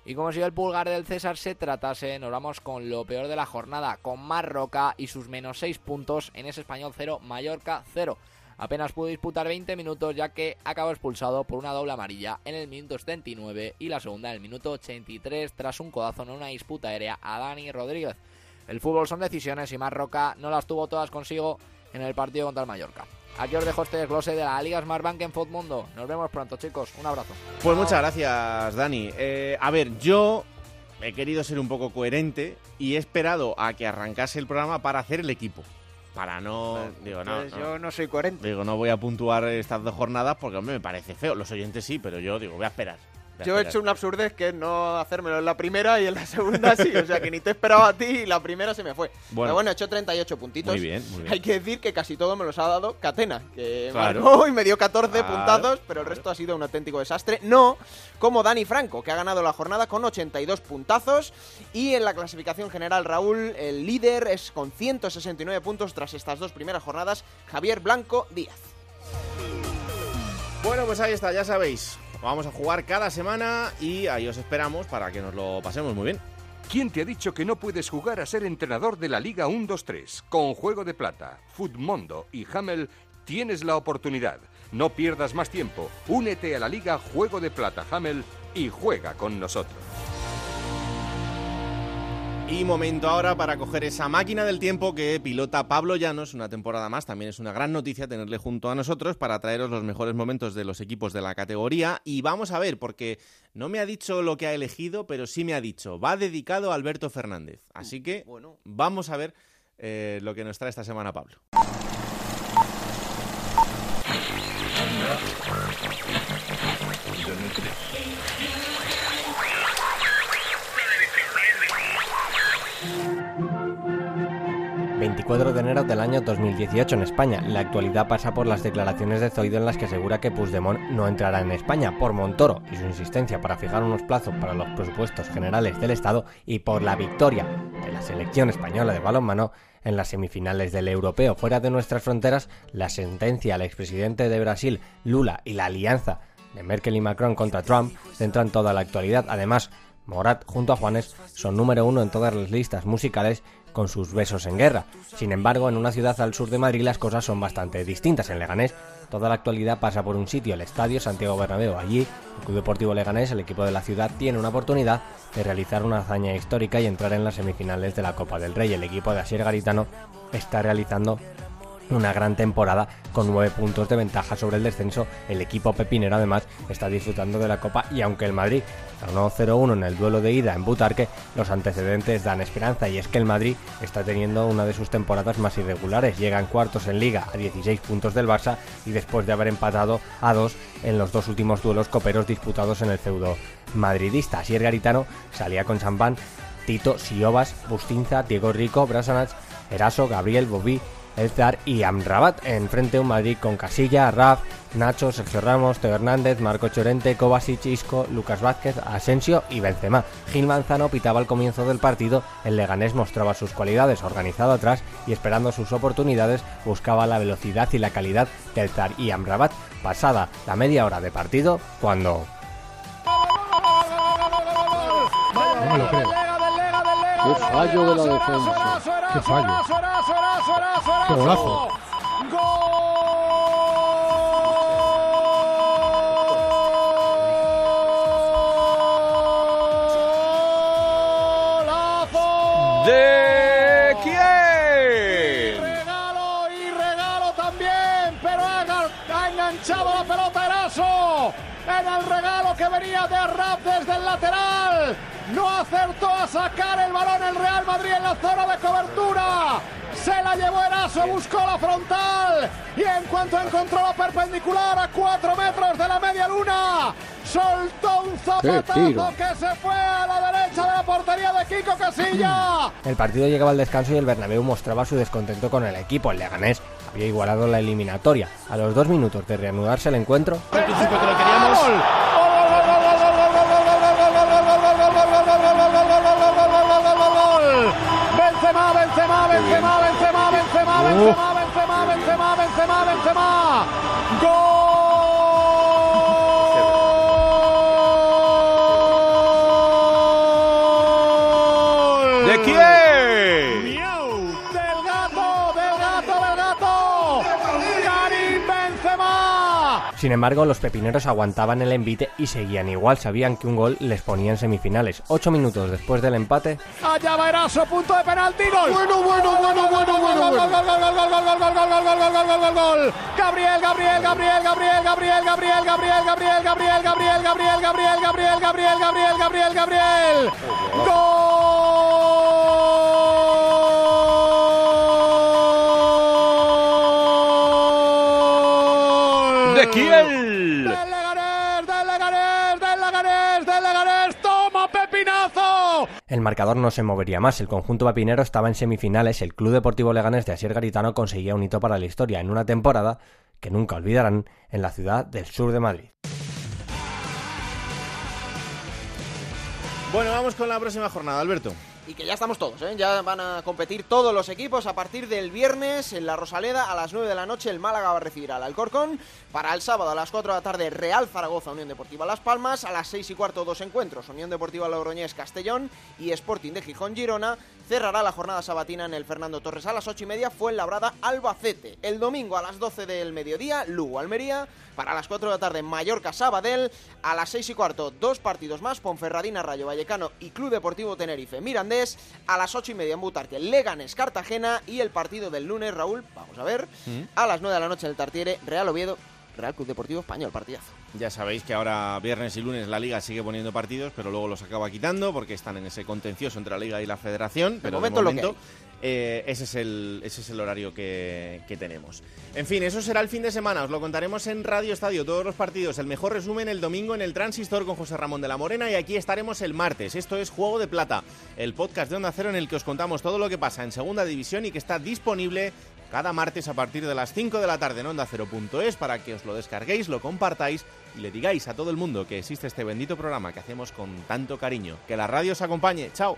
N: Y como si el pulgar del César se tratase, nos vamos con lo peor de la jornada, con Marroca y sus menos 6 puntos en ese español 0, Mallorca 0. Apenas pudo disputar 20 minutos ya que acabó expulsado por una doble amarilla en el minuto 79 y la segunda en el minuto 83 tras un codazo en una disputa aérea a Dani Rodríguez. El fútbol son decisiones y Marroca no las tuvo todas consigo en el partido contra el Mallorca. Aquí os dejo este desglose de la Liga Smartbank en Mundo. Nos vemos pronto, chicos. Un abrazo.
A: Pues muchas gracias, Dani. Eh, a ver, yo he querido ser un poco coherente y he esperado a que arrancase el programa para hacer el equipo. Para no. digo, no,
D: Entonces, yo no soy coherente.
A: Digo, no voy a puntuar estas dos jornadas porque, hombre, me parece feo. Los oyentes sí, pero yo digo, voy a esperar.
D: Yo he hecho una absurdez que es no hacérmelo en la primera y en la segunda sí. O sea que ni te esperaba a ti y la primera se me fue.
A: Bueno.
D: Pero bueno, he hecho 38 puntitos.
A: Muy bien, muy bien.
D: Hay que decir que casi todo me los ha dado Catena, que
A: Claro.
D: marcó y me dio 14
A: Claro,
D: puntazos, pero el resto ha sido un auténtico desastre. No como Dani Franco, que ha ganado la jornada con 82 puntazos. Y en la clasificación general, Raúl, el líder es con 169 puntos tras estas dos primeras jornadas, Javier Blanco Díaz.
A: Bueno, pues ahí está, ya sabéis. Vamos a jugar cada semana y ahí os esperamos para que nos lo pasemos muy bien.
B: ¿Quién te ha dicho que no puedes jugar a ser entrenador de la Liga 1-2-3? Con Juego de Plata, Futmundo y Hamel tienes la oportunidad. No pierdas más tiempo. Únete a la Liga Juego de Plata Hamel y juega con nosotros.
A: Y momento ahora para coger esa máquina del tiempo que pilota Pablo Llanos una temporada más. También es una gran noticia tenerle junto a nosotros para traeros los mejores momentos de los equipos de la categoría. Y vamos a ver, porque no me ha dicho lo que ha elegido, pero sí me ha dicho, va dedicado a Alberto Fernández. Así que vamos a ver eh, lo que nos trae esta semana Pablo.
O: ...24 24 de enero del año 2018 en España. La actualidad pasa por las declaraciones de Zoido en las que asegura que Puigdemont no entrará en España por Montoro y su insistencia para fijar unos plazos para los presupuestos generales del Estado y por la victoria de la selección española de balonmano en las semifinales del europeo. Fuera de nuestras fronteras, la sentencia al expresidente de Brasil, Lula, y la alianza de Merkel y Macron contra Trump centran toda la actualidad. Además, Morat junto a Juanes son número uno en todas las listas musicales con sus besos en guerra. Sin embargo, en una ciudad al sur de Madrid las cosas son bastante distintas. En Leganés, toda la actualidad pasa por un sitio, el Estadio Santiago Bernabéu. Allí, el Club Deportivo Leganés, el equipo de la ciudad, tiene una oportunidad de realizar una hazaña histórica y entrar en las semifinales de la Copa del Rey. El equipo de Asier Garitano está realizando una gran temporada con nueve puntos de ventaja sobre el descenso. El equipo pepinero además está disfrutando de la Copa y aunque el Madrid ganó 0-1 en el duelo de ida en Butarque, los antecedentes dan esperanza y es que el Madrid está teniendo una de sus temporadas más irregulares. Llega en cuartos en liga a 16 puntos del Barça y después de haber empatado a dos en los dos últimos duelos coperos disputados en el feudo madridista. Asier Garitano salía con Champán, Tito, Siobas, Bustinza, Diego Rico, Brasanach, Eraso, Gabriel, Bobí, el Zar y Amrabat. Enfrente un Madrid con Casilla, Raf, Nacho, Sergio Ramos, Teo Hernández, Marco Chorente, Kovacic, Isco, Lucas Vázquez, Asensio y Benzema. Gil Manzano pitaba al comienzo del partido, el Leganés mostraba sus cualidades organizado atrás y esperando sus oportunidades buscaba la velocidad y la calidad del Zar y Amrabat. Pasada la media hora de partido, cuando.
P: Qué fallo de la defensa. Qué fallo. Qué golazo.
A: ¿De
Q: en el regalo que venía de Rap desde el lateral. No acertó a sacar el balón el Real Madrid en la zona de cobertura. Se la llevó Eraso, buscó la frontal y en cuanto encontró la perpendicular a cuatro metros de la media luna, soltó un zapatazo que se fue a la derecha de la portería de Kiko Casilla.
O: El partido llegaba al descanso y el Bernabéu mostraba su descontento con el equipo. El Leganés había igualado la eliminatoria. A los dos minutos de reanudarse el encuentro,
Q: Benzema, Benzema, Benzema, Benzema, Benzema, Benzema, Benzema,
O: embargo, los pepineros aguantaban el envite y seguían igual. Sabían que un gol les ponía en semifinales. Ocho minutos después del empate,
Q: Allá va Eraso, punto de penalti, gol. Bueno, bueno, bueno, bueno, bueno, gol, gol, gol, gol, gol, gol, gol, gol, gol, gol, gol, gol, gol, gol, gol. Gabriel, Gabriel, Gabriel, Gabriel, Gabriel, Gabriel, Gabriel, Gabriel, Gabriel, Gabriel, Gabriel, Gabriel, Gabriel, Gabriel, Gabriel, Gabriel, Gabriel. ¡Gol!
A: ¿De quién?
Q: Del Leganés, del Leganés, del Leganés, del Leganés. ¡Toma, pepinazo!
O: el marcador no se movería más. El conjunto papinero estaba en semifinales. El Club Deportivo Leganés de Asier Garitano conseguía un hito para la historia en una temporada que nunca olvidarán en la ciudad del sur de Madrid.
A: Bueno, vamos con la próxima jornada, Alberto.
D: Y que ya estamos todos, ¿eh? ya van a competir todos los equipos a partir del viernes en la Rosaleda a las 9 de la noche. El Málaga va a recibir al Alcorcón. Para el sábado a las 4 de la tarde, Real Zaragoza, Unión Deportiva Las Palmas. A las 6 y cuarto, dos encuentros: Unión Deportiva Logroñés Castellón y Sporting de Gijón Girona. Cerrará la jornada sabatina en el Fernando Torres a las 8 y media. Fue en Labrada Albacete. El domingo a las 12 del mediodía, Lugo Almería. Para las 4 de la tarde, Mallorca Sabadell. A las 6 y cuarto, dos partidos más: Ponferradina Rayo Vallecano y Club Deportivo Tenerife Mirandés. A las 8 y media en Butarque, Leganes Cartagena. Y el partido del lunes, Raúl, vamos a ver. A las 9 de la noche en el Tartiere, Real Oviedo, Real Club Deportivo Español, partidazo.
A: Ya sabéis que ahora viernes y lunes la liga sigue poniendo partidos, pero luego los acaba quitando porque están en ese contencioso entre la liga y la federación. Pero
D: momento
A: de
D: es lo
A: momento eh, ese, es el, ese es el horario que, que tenemos. En fin, eso será el fin de semana. Os lo contaremos en Radio Estadio, todos los partidos. El mejor resumen el domingo en el Transistor con José Ramón de la Morena y aquí estaremos el martes. Esto es Juego de Plata, el podcast de Onda Cero en el que os contamos todo lo que pasa en Segunda División y que está disponible cada martes a partir de las 5 de la tarde en OndaCero.es para que os lo descarguéis, lo compartáis y le digáis a todo el mundo que existe este bendito programa que hacemos con tanto cariño. Que la radio os acompañe. ¡Chao!